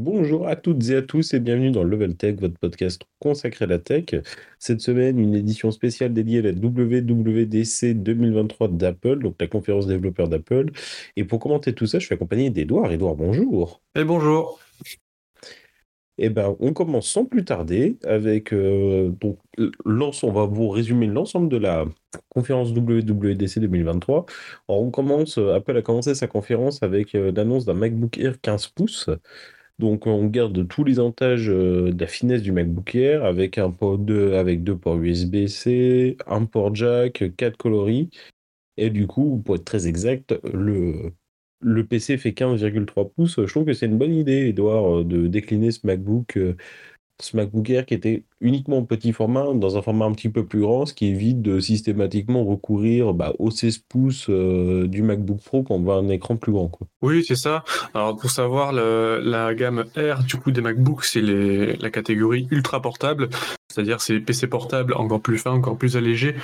Bonjour à toutes et à tous et bienvenue dans Level Tech, votre podcast consacré à la tech. Cette semaine, une édition spéciale dédiée à la WWDC 2023 d'Apple, donc la conférence développeur d'Apple. Et pour commenter tout ça, je suis accompagné d'Edouard. Edouard, bonjour. Et bonjour. Eh ben, on commence sans plus tarder avec euh, donc on va vous résumer l'ensemble de la conférence WWDC 2023. Alors, on commence, Apple a commencé sa conférence avec euh, l'annonce d'un MacBook Air 15 pouces. Donc on garde tous les avantages euh, de la finesse du MacBook Air avec un port avec deux ports USB-C, un port jack, quatre coloris. Et du coup, pour être très exact, le, le PC fait 15,3 pouces. Je trouve que c'est une bonne idée, Edouard, de décliner ce MacBook euh, ce MacBook Air qui était uniquement petit format, dans un format un petit peu plus grand, ce qui évite de systématiquement recourir bah, aux 16 pouces euh, du MacBook Pro quand on voit un écran plus grand. Quoi. Oui, c'est ça. Alors pour savoir, la gamme Air du coup des MacBooks, c'est la catégorie ultra portable, c'est-à-dire c'est PC portable encore plus fin, encore plus allégé.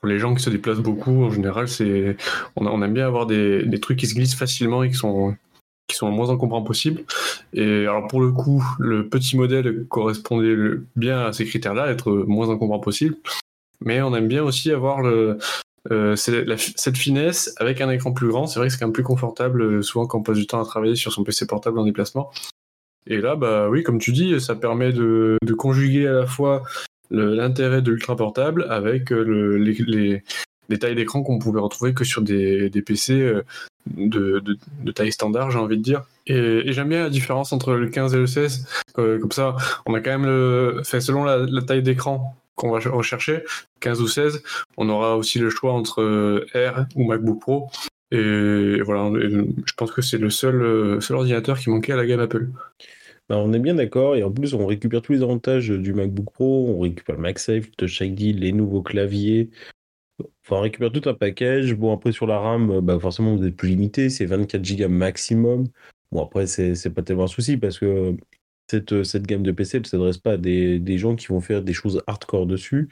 Pour les gens qui se déplacent beaucoup, en général, c'est on, on aime bien avoir des, des trucs qui se glissent facilement et qui sont qui sont le moins encombrants possible. Et alors pour le coup, le petit modèle correspondait bien à ces critères-là, être moins encombrant possible. Mais on aime bien aussi avoir euh, cette finesse avec un écran plus grand. C'est vrai que c'est quand même plus confortable, euh, souvent quand on passe du temps à travailler sur son PC portable en déplacement. Et là, bah oui, comme tu dis, ça permet de, conjuguer à la fois l'intérêt de l'ultra portable avec euh, le, les, tailles d'écran qu'on pouvait retrouver que sur des, des PC de, de, taille standard, j'ai envie de dire. Et, j'aime bien la différence entre le 15 et le 16. Comme ça, on a quand même le. Fait, selon la, taille d'écran qu'on va rechercher, 15 ou 16, on aura aussi le choix entre euh, R ou MacBook Pro. Et voilà, je pense que c'est le seul, euh, seul ordinateur qui manquait à la gamme Apple. Ben, on est bien d'accord, et en plus on récupère tous les avantages du MacBook Pro, on récupère le MagSafe, Touch ID, les nouveaux claviers, Enfin, on récupère tout un package. Bon, après, sur la RAM, bah, forcément, vous êtes plus limité. C'est 24 Go maximum. Bon, après, c'est pas tellement un souci parce que cette, cette gamme de PC ne s'adresse pas à des, des, gens qui vont faire des choses hardcore dessus.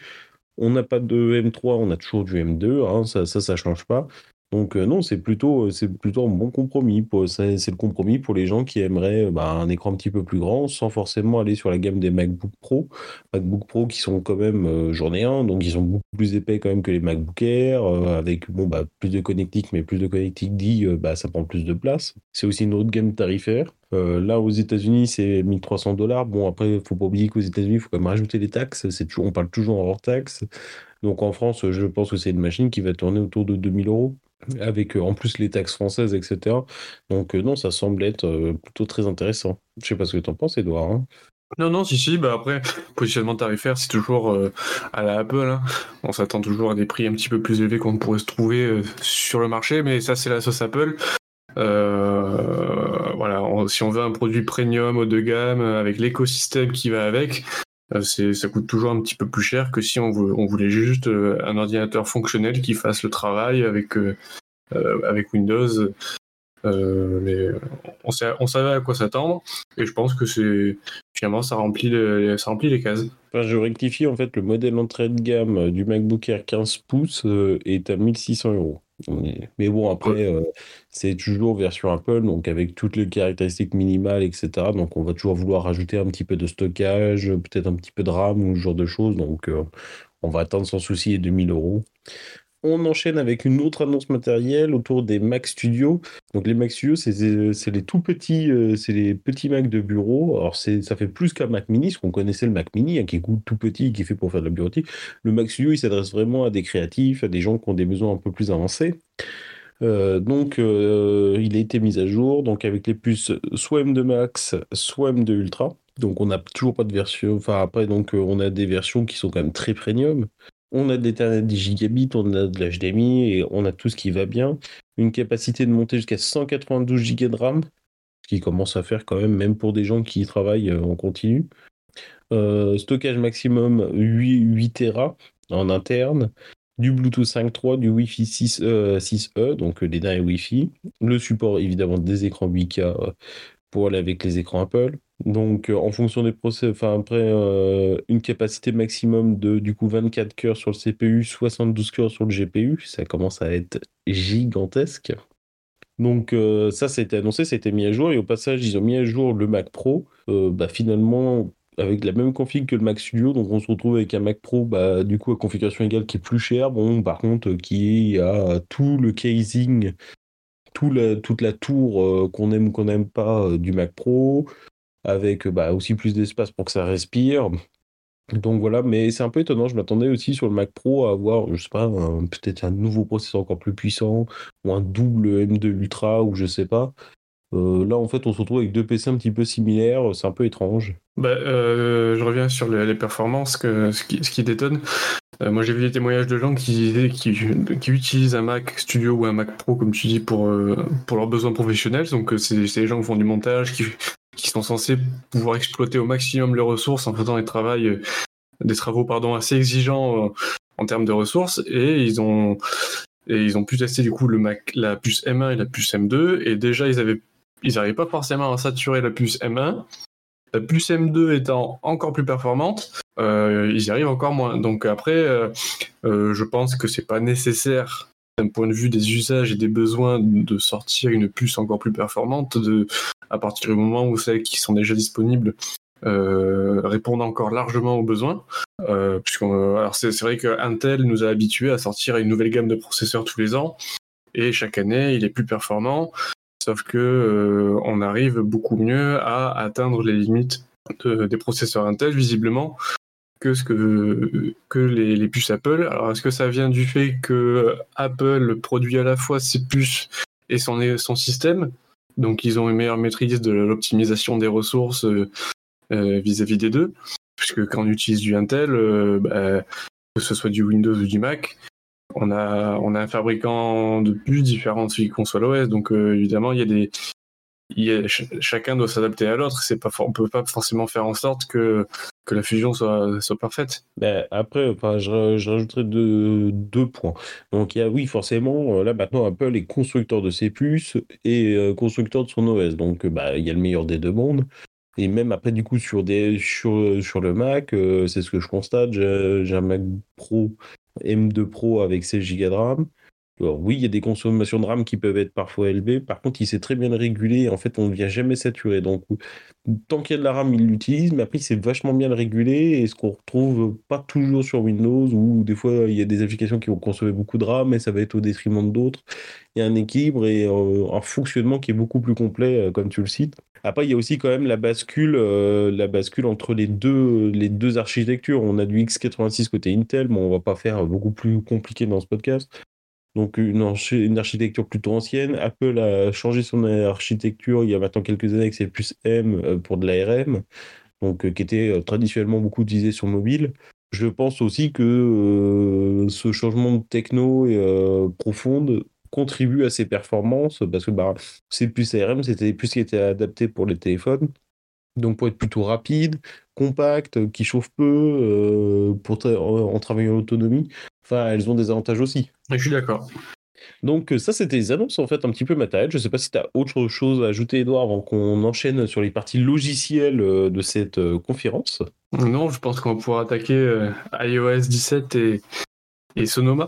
On n'a pas de M3, on a toujours du M2. Hein, ça, ça, ça change pas. Donc euh, non, c'est plutôt, euh, c'est plutôt un bon compromis. C'est le compromis pour les gens qui aimeraient euh, bah, un écran un petit peu plus grand sans forcément aller sur la gamme des MacBook Pro. MacBook Pro qui sont quand même, j'en ai un, donc ils sont beaucoup plus épais quand même que les MacBook Air, avec bon, bah, plus de connectique, mais plus de connectique dit, bah, ça prend plus de place. C'est aussi une autre gamme tarifaire. là, aux États-Unis, c'est 1300 dollars. Bon, après, il faut pas oublier qu'aux États-Unis, il faut quand même rajouter les taxes. Toujours, on parle toujours en hors taxe. Donc en France, je pense que c'est une machine qui va tourner autour de 2000 euros avec euh, en plus les taxes françaises, etc. Donc euh, non, ça semble être euh, plutôt très intéressant. Je sais pas ce que tu en penses, Edouard. Hein. non, non, si, si, bah après, positionnement tarifaire, c'est toujours à la Apple. Hein. On s'attend toujours à des prix un petit peu plus élevés qu'on pourrait se trouver sur le marché, mais ça, c'est la sauce Apple. voilà, si on veut un produit premium haut de gamme avec l'écosystème qui va avec, ça coûte toujours un petit peu plus cher que si on, voulait juste euh, un ordinateur fonctionnel qui fasse le travail avec, euh, avec Windows. mais on, savait à quoi s'attendre et je pense que finalement ça remplit, les, ça remplit les cases. Je rectifie en fait le modèle entrée de gamme du MacBook Air 15 pouces est à 1600 euros. Mais bon, après, euh, c'est toujours version Apple, donc avec toutes les caractéristiques minimales, etc. Donc on va toujours vouloir rajouter un petit peu de stockage, peut-être un petit peu de RAM ou ce genre de choses. Donc euh, on va attendre sans souci les 2000 euros. On enchaîne avec une autre annonce matérielle autour des Mac Studio. Donc les Mac Studio, c'est les tout petits, euh, c'est les petits Mac de bureau. Alors ça fait plus qu'un Mac Mini, parce qu'on connaissait le Mac Mini, hein, qui est tout petit, qui est fait pour faire de la bureautique. Le Mac Studio, il s'adresse vraiment à des créatifs, à des gens qui ont des besoins un peu plus avancés. Euh, donc, euh, il a été mis à jour donc avec les puces soit M2 Max, soit M2 Ultra. Donc, on n'a toujours pas de version. Enfin, après, donc, on a des versions qui sont quand même très premium. On a de l'Ethernet 10 gigabits, on a de l'HDMI et on a tout ce qui va bien. Une capacité de monter jusqu'à 192 Go de RAM, ce qui commence à faire quand même, même pour des gens qui travaillent euh, en continu. Euh, stockage maximum 8, 8 Tera en interne. Du Bluetooth 5.3, du Wi-Fi 6, e euh, donc les derniers Wi-Fi. Le support évidemment des écrans 8K pour aller avec les écrans Apple. Donc, euh, en fonction des procès, enfin, après, euh, une capacité maximum de du coup 24 cœurs sur le CPU, 72 cœurs sur le GPU, ça commence à être gigantesque. Donc euh, ça, ça a été annoncé, ça a été mis à jour. Et au passage, ils ont mis à jour le Mac Pro. Bah, finalement, avec la même config que le Mac Studio. Donc on se retrouve avec un Mac Pro, bah, du coup, à configuration égale, qui est plus cher. Bon, par contre, qui a tout le casing, tout la, toute la tour qu'on aime ou qu'on n'aime pas du Mac Pro, avec bah, aussi plus d'espace pour que ça respire. Donc voilà, mais c'est un peu étonnant. Je m'attendais aussi sur le Mac Pro à avoir, je sais pas, peut-être un nouveau processeur encore plus puissant, ou un double M2 Ultra, ou je sais pas. Euh, là, en fait, on se retrouve avec deux PC un petit peu similaires. C'est un peu étrange. Bah, euh, je reviens sur les, performances, que, ce, qui, ce détonne. Euh, moi, j'ai vu des témoignages de gens qui utilisent un Mac Studio ou un Mac Pro, comme tu dis, pour, leurs besoins professionnels. Donc, c'est des gens qui font du montage, qui, sont censés pouvoir exploiter au maximum les ressources en faisant des, des travaux pardon, assez exigeants en termes de ressources. Et ils ont, et ils ont pu tester du coup le Mac, la puce M1 et la puce M2. Et déjà, ils avaient ils n'arrivaient pas forcément à saturer la puce M1. La puce M2 étant encore plus performante, euh, ils y arrivent encore moins. Donc après, euh, euh, je pense que c'est pas nécessaire d'un point de vue des usages et des besoins de sortir une puce encore plus performante à partir du moment où celles qui sont déjà disponibles répondent encore largement aux besoins. alors c'est vrai que Intel nous a habitués à sortir une nouvelle gamme de processeurs tous les ans et chaque année il est plus performant. Sauf que euh, on arrive beaucoup mieux à atteindre les limites des processeurs Intel, visiblement, que ce que, les, puces Apple. Alors, est-ce que ça vient du fait que Apple produit à la fois ses puces et son, son système? Donc, ils ont une meilleure maîtrise de l'optimisation des ressources euh, euh, vis-à-vis des deux. Puisque quand on utilise du Intel, bah, que ce soit du Windows ou du Mac, on a, on a un fabricant de plus différent de celui l'OS, donc euh, évidemment, il y a des. chacun doit s'adapter à l'autre. C'est pas, on peut pas forcément faire en sorte que, que la fusion soit, soit parfaite. Ben, après, je, je rajouterai deux, deux, points. Donc, il y a, oui, forcément, euh, là maintenant, Apple est constructeur de ses puces et euh, constructeur de son OS. Donc, bah, il y a le meilleur des deux mondes. Et même après, du coup, sur, des, sur, sur le Mac, c'est ce que je constate. J'ai un Mac Pro M2 Pro avec 16 Go de RAM. Alors, oui, il y a des consommations de RAM qui peuvent être parfois élevées. Par contre, il sait très bien le réguler. En fait, on ne vient jamais saturer. Donc, tant qu'il y a de la RAM, il l'utilise. Mais après, il vachement bien le réguler. Et ce qu'on retrouve pas toujours sur Windows, où des fois, il y a des applications qui vont consommer beaucoup de RAM, mais ça va être au détriment d'autres. Il y a un équilibre et euh, un fonctionnement qui est beaucoup plus complet, euh, comme tu le cites. Après, il y a aussi quand même la bascule, euh, la bascule entre les deux, les deux architectures. On a du x86 côté Intel, mais on va pas faire beaucoup plus compliqué dans ce podcast. Donc une, architecture plutôt ancienne. Apple a changé son architecture il y a maintenant quelques années avec ses plus M euh, pour de l'ARM, donc euh, qui était traditionnellement beaucoup utilisé sur mobile. Je pense aussi que ce changement de techno et, profonde contribue à ses performances parce que bah, ces ARM, c'était puces qui étaient adaptées pour les téléphones. Donc pour être plutôt rapide, compact, qui chauffe peu, euh, pour en, travaillant en autonomie, enfin elles ont des avantages aussi. Je suis d'accord. Donc ça c'était les annonces en fait un petit peu matérielles. Je ne sais pas si tu as autre chose à ajouter Edouard avant qu'on enchaîne sur les parties logicielles euh, de cette euh, conférence. Non, je pense qu'on va pouvoir attaquer iOS 17 et, et Sonoma.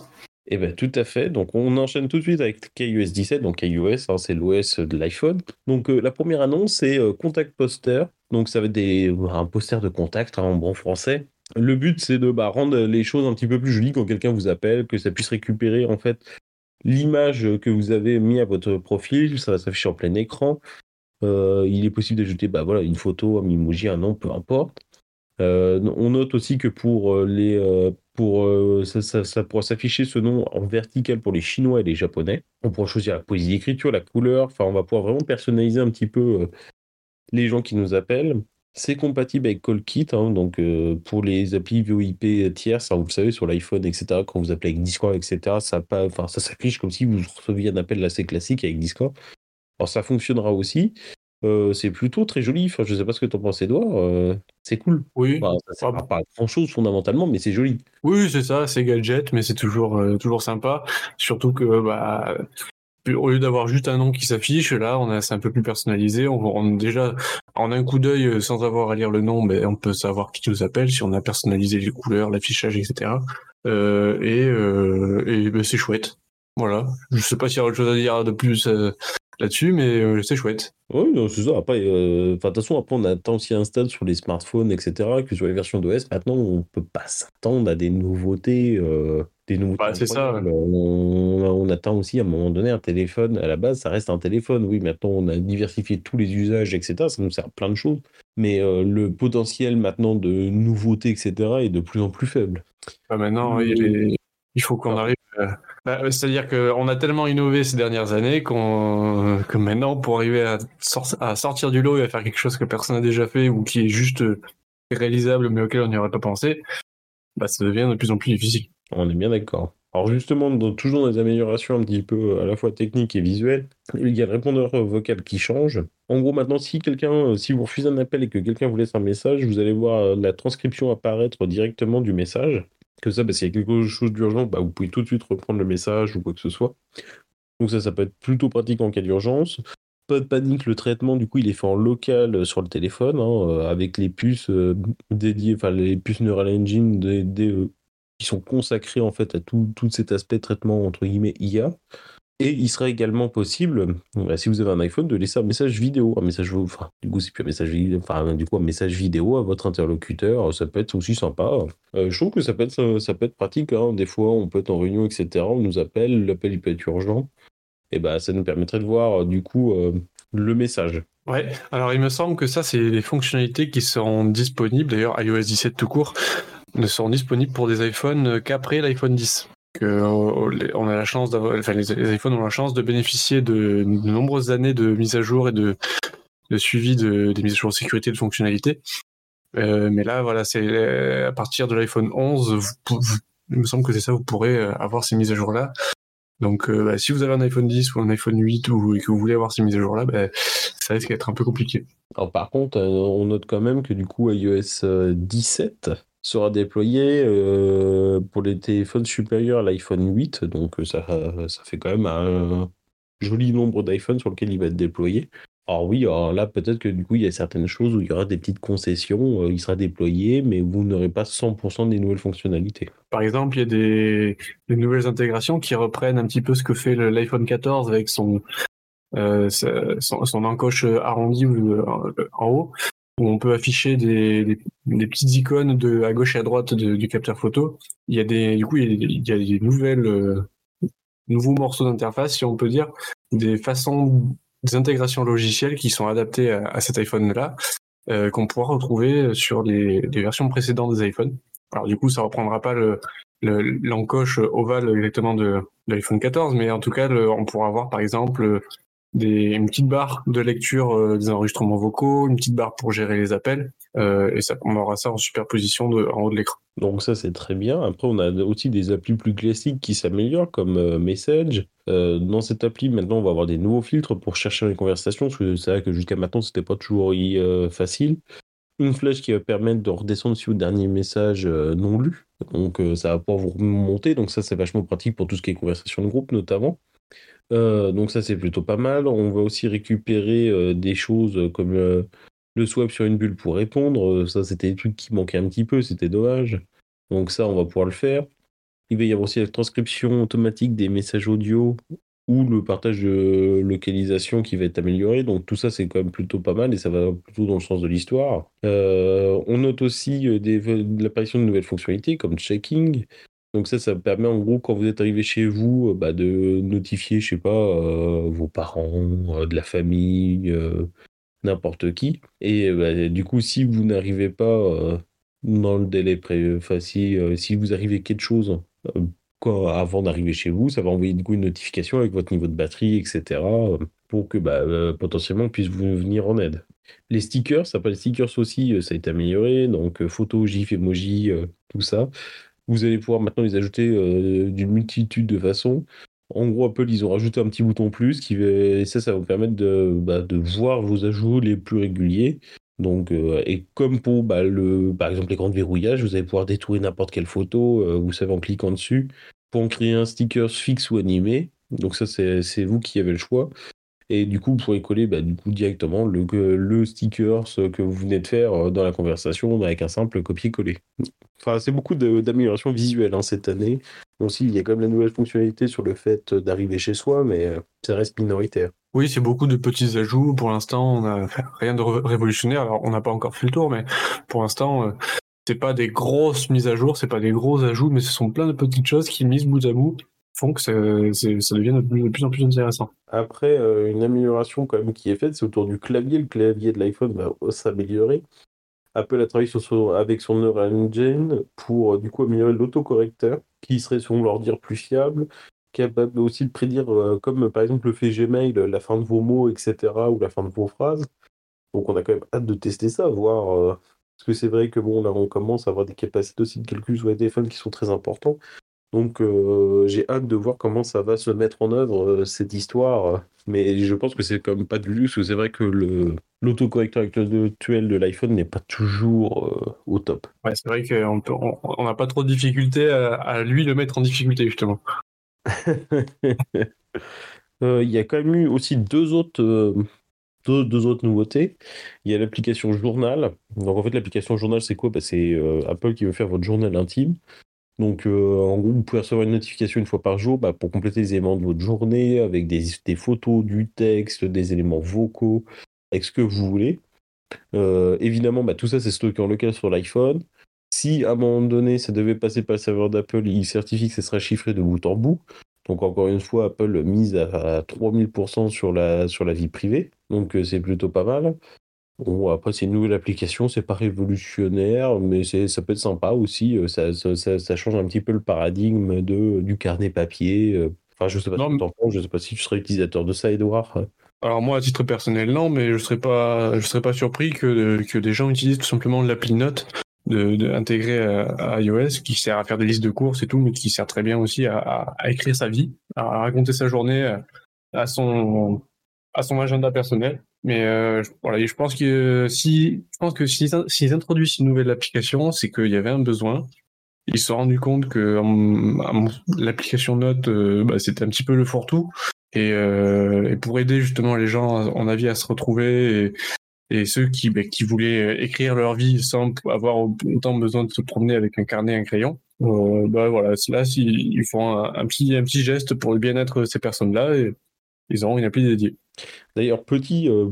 Eh bien, tout à fait. Donc, on enchaîne tout de suite avec KUS 17. Donc, KUS, hein, c'est l'OS de l'iPhone. Donc, euh, la première annonce, c'est euh, Contact Poster. Donc, ça va être des, un poster de contact hein, en bon français. Le but, c'est de bah, rendre les choses un petit peu plus jolies quand quelqu'un vous appelle, que ça puisse récupérer en fait l'image que vous avez mis à votre profil. Ça va s'afficher en plein écran. Euh, il est possible d'ajouter bah, voilà, une photo, un emoji, un nom, peu importe. on note aussi que pour les pour, euh, ça, pourra s'afficher ce nom en vertical pour les Chinois et les Japonais. On pourra choisir la poésie d'écriture, la couleur. Enfin, on va pouvoir vraiment personnaliser un petit peu euh, les gens qui nous appellent. C'est compatible avec CallKit, hein, donc euh, pour les applis VoIP tierces, hein, vous le savez, sur l'iPhone, etc. Quand vous appelez avec Discord, etc., ça, enfin, ça s'affiche comme si vous receviez un appel assez classique avec Discord. Alors ça fonctionnera aussi. Euh, c'est plutôt très joli. Enfin, je sais pas ce que tu en penses, Edouard. Euh, c'est cool. Oui. ça ne pas grand chose fondamentalement, mais c'est joli. Oui, c'est ça, c'est gadget, mais c'est toujours, euh, toujours sympa. Surtout que, bah, au lieu d'avoir juste un nom qui s'affiche, là, on a, c'est un peu plus personnalisé. On, on déjà, en un coup d'œil, sans avoir à lire le nom, ben, on peut savoir qui nous appelle si on a personnalisé les couleurs, l'affichage, etc. et, et ben, c'est chouette. Voilà. Je sais pas s'il y a autre chose à dire de plus là-dessus, mais c'est chouette. Oui, c'est ça. Après, de toute façon, après, on attend aussi un stade sur les smartphones, etc., que sur les versions d'OS. Maintenant, on peut pas s'attendre à des nouveautés. Des bah, c'est ça. On, on, attend aussi à un moment donné un téléphone. À la base, ça reste un téléphone. Oui, maintenant, on a diversifié tous les usages, etc. Ça nous sert à plein de choses. Mais le potentiel maintenant de nouveautés, etc., est de plus en plus faible. Bah, maintenant, il, il faut qu'on arrive bah, c'est-à-dire qu'on a tellement innové ces dernières années qu'on que maintenant, pour arriver à, à, sortir du lot et à faire quelque chose que personne n'a déjà fait ou qui est juste réalisable mais auquel on n'y aurait pas pensé, bah, ça devient de plus en plus difficile. On est bien d'accord. Alors justement, toujours dans les améliorations un petit peu à la fois techniques et visuelles, il y a le répondeur vocal qui change. En gros, maintenant, si quelqu'un, si vous refusez un appel et que quelqu'un vous laisse un message, vous allez voir la transcription apparaître directement du message. Que ça, bah, s'il y a quelque chose d'urgent, bah, vous pouvez tout de suite reprendre le message ou quoi que ce soit. Donc ça, ça peut être plutôt pratique en cas d'urgence. Pas de panique, le traitement, du coup, il est fait en local euh, sur le téléphone, hein, euh, avec les puces euh, dédiées, enfin les puces Neural Engine qui sont consacrées en fait à tout, tout cet aspect traitement entre guillemets IA. Et il sera également possible, bah, si vous avez un iPhone, de laisser un message vidéo, un message, du coup, c'est plus un message vidéo, du coup, un message vidéo à votre interlocuteur. Ça peut être aussi sympa. Euh, je trouve que ça peut être, ça peut être pratique. Hein. Des fois, on peut être en réunion, etc. On nous appelle, l'appel il peut être urgent. Et bah, ça nous permettrait de voir, du coup, euh, le message. Ouais, alors il me semble que ça, c'est les fonctionnalités qui seront disponibles. D'ailleurs, iOS 17 tout court ne seront disponibles pour des iPhones qu'après l'iPhone 10 on a la chance enfin, les, iPhones ont la chance de bénéficier de, nombreuses années de mise à jour et de, suivi de, des mises à jour de sécurité de fonctionnalités. Euh, mais là, voilà, c'est à partir de l'iPhone 11, il me semble que c'est ça, vous pourrez euh, avoir ces mises à jour là. Donc, euh, bah, si vous avez un iPhone 10 ou un iPhone 8 ou et que vous voulez avoir ces mises à jour là, bah, ça risque d'être un peu compliqué. Par contre, on note quand même que du coup, iOS 17 sera déployé euh, pour les téléphones supérieurs à l'iPhone 8. Donc euh, ça, ça fait quand même un joli nombre d'iPhones sur lequel il va être déployé. Alors oui, alors là peut-être que du coup il y a certaines choses où il y aura des petites concessions, euh, il sera déployé, mais vous n'aurez pas 100% des nouvelles fonctionnalités. Par exemple, il y a des, nouvelles intégrations qui reprennent un petit peu ce que fait l'iPhone 14 avec son, son, son, encoche arrondie en haut où on peut afficher des, des, petites icônes de à gauche et à droite du capteur photo. Il y a des, du coup, il y a, des nouvelles, euh, nouveaux morceaux d'interface, si on peut dire, des façons, des intégrations logicielles qui sont adaptées à, cet iPhone-là, euh, qu'on pourra retrouver sur les, versions précédentes des iPhones. Alors du coup, ça reprendra pas le, l'encoche ovale exactement de, l'iPhone 14, mais en tout cas, on pourra avoir par exemple des, une petite barre de lecture euh, des enregistrements vocaux, une petite barre pour gérer les appels, euh, et ça, on aura ça en superposition en haut de l'écran. Donc ça c'est très bien. Après on a aussi des applis plus classiques qui s'améliorent comme euh, Message. dans cette appli maintenant on va avoir des nouveaux filtres pour chercher les conversations parce que c'est vrai que jusqu'à maintenant c'était pas toujours facile. Une flèche qui va permettre de redescendre sur le dernier message non lu. Donc ça va pouvoir vous remonter. Donc ça c'est vachement pratique pour tout ce qui est conversation de groupe notamment. Euh, donc ça c'est plutôt pas mal. On va aussi récupérer euh, des choses comme le swap sur une bulle pour répondre. Ça c'était des trucs qui manquaient un petit peu, c'était dommage. Donc ça on va pouvoir le faire. Il va y avoir aussi la transcription automatique des messages audio ou le partage de localisation qui va être amélioré. Donc tout ça c'est quand même plutôt pas mal et ça va plutôt dans le sens de l'histoire. Euh, on note aussi l'apparition de nouvelles fonctionnalités comme checking, donc ça, ça permet en gros quand vous êtes arrivé chez vous, euh, bah, de notifier, je sais pas, euh, vos parents, euh, de la famille, n'importe qui. Et bah, du coup, si vous n'arrivez pas dans le délai pré facile, si vous arrivez quelque chose avant d'arriver chez vous, ça va envoyer du coup une notification avec votre niveau de batterie, etc. pour que bah, potentiellement on puisse vous venir en aide. Les stickers, ça les stickers aussi, ça a été amélioré, donc photos, gif, emoji, tout ça. Vous allez pouvoir maintenant les ajouter euh, d'une multitude de façons. En gros, Apple, ils ont rajouté un petit bouton plus, qui et ça, ça va vous permettre de, bah, de voir vos ajouts les plus réguliers. Donc, euh, et comme pour bah, le, par exemple l'écran de verrouillage, vous allez pouvoir détourer n'importe quelle photo, euh, vous savez, en cliquant dessus, pour en créer un sticker fixe ou animé. Donc ça, c'est vous qui avez le choix. Et du coup, vous pourrez coller bah, du coup, directement le sticker que vous venez de faire dans la conversation avec un simple copier-coller. Enfin, c'est beaucoup d'améliorations visuelles hein, cette année. Bon, si, il y a quand même la nouvelle fonctionnalité sur le fait d'arriver chez soi, mais euh, ça reste minoritaire. Oui, c'est beaucoup de petits ajouts. Pour l'instant, on n'a rien de révolutionnaire. Alors, on n'a pas encore fait le tour, mais pour l'instant, euh, c'est pas des grosses mises à jour, c'est pas des gros ajouts, mais ce sont plein de petites choses qui, mises bout à bout, font que ça devient de plus, en plus intéressant. Après, euh, une amélioration quand même qui est faite, c'est autour du clavier. Le clavier de l'iPhone va s'améliorer. Apple a travaillé avec son Neural Engine pour euh, du coup améliorer l'autocorrecteur, qui serait, selon leur dire, plus fiable, capable aussi de prédire, euh, comme par exemple le fait Gmail, la fin de vos mots, etc., ou la fin de vos phrases. Donc on a quand même hâte de tester ça, voir. parce que c'est vrai que bon, là on commence à avoir des capacités aussi de calcul sur les téléphones qui sont très importants. Donc euh, j'ai hâte de voir comment ça va se mettre en œuvre euh, cette histoire. Mais je pense que c'est quand même pas du luxe. C'est vrai que le l'autocorrecteur actuel de l'iPhone n'est pas toujours euh, au top. Ouais, c'est vrai qu'on n'a pas trop de difficulté à, lui le mettre en difficulté justement. Il y a quand même eu aussi deux autres deux, autres nouveautés. Il y a l'application Journal. Donc en fait, l'application Journal, c'est quoi? Bah, C'est Apple qui veut faire votre journal intime. Donc, euh, en gros, vous pouvez recevoir une notification une fois par jour bah, pour compléter les éléments de votre journée avec des, photos, du texte, des éléments vocaux, avec ce que vous voulez. Euh, évidemment, bah, tout ça, c'est stocké en local sur l'iPhone. Si à un moment donné, ça devait passer par le serveur d'Apple, il certifie que ce sera chiffré de bout en bout. Donc, encore une fois, Apple mise à, 3000% sur la, sur la vie privée. Donc, euh, c'est plutôt pas mal. Bon, après, c'est une nouvelle application, c'est pas révolutionnaire, mais ça peut être sympa aussi. Euh, ça, ça, change un petit peu le paradigme de, du carnet papier. Euh. Enfin, je sais pas penses, je sais pas si tu serais utilisateur de ça, Edouard. Alors moi, à titre personnel, non, mais je serais pas, je serais pas surpris que, que des gens utilisent tout simplement l'appli Note de, intégrée à, iOS qui sert à faire des listes de courses et tout, mais qui sert très bien aussi à, à écrire sa vie, à raconter sa journée à son, à son agenda personnel. Mais euh, voilà, je pense que si, je pense que s'ils introduisent une nouvelle application, c'est qu'il y avait un besoin. Ils se sont rendus compte que l'application Note, euh, bah, c'était un petit peu le fourre-tout. Et, euh, et, pour aider justement les gens, en avis, à se retrouver et, ceux qui, bah, qui voulaient écrire leur vie sans avoir autant besoin de se promener avec un carnet et un crayon, euh, bah voilà, là, ils font un, petit, un petit geste pour le bien-être de ces personnes-là ils auront une appli dédiée. D'ailleurs, petit, euh,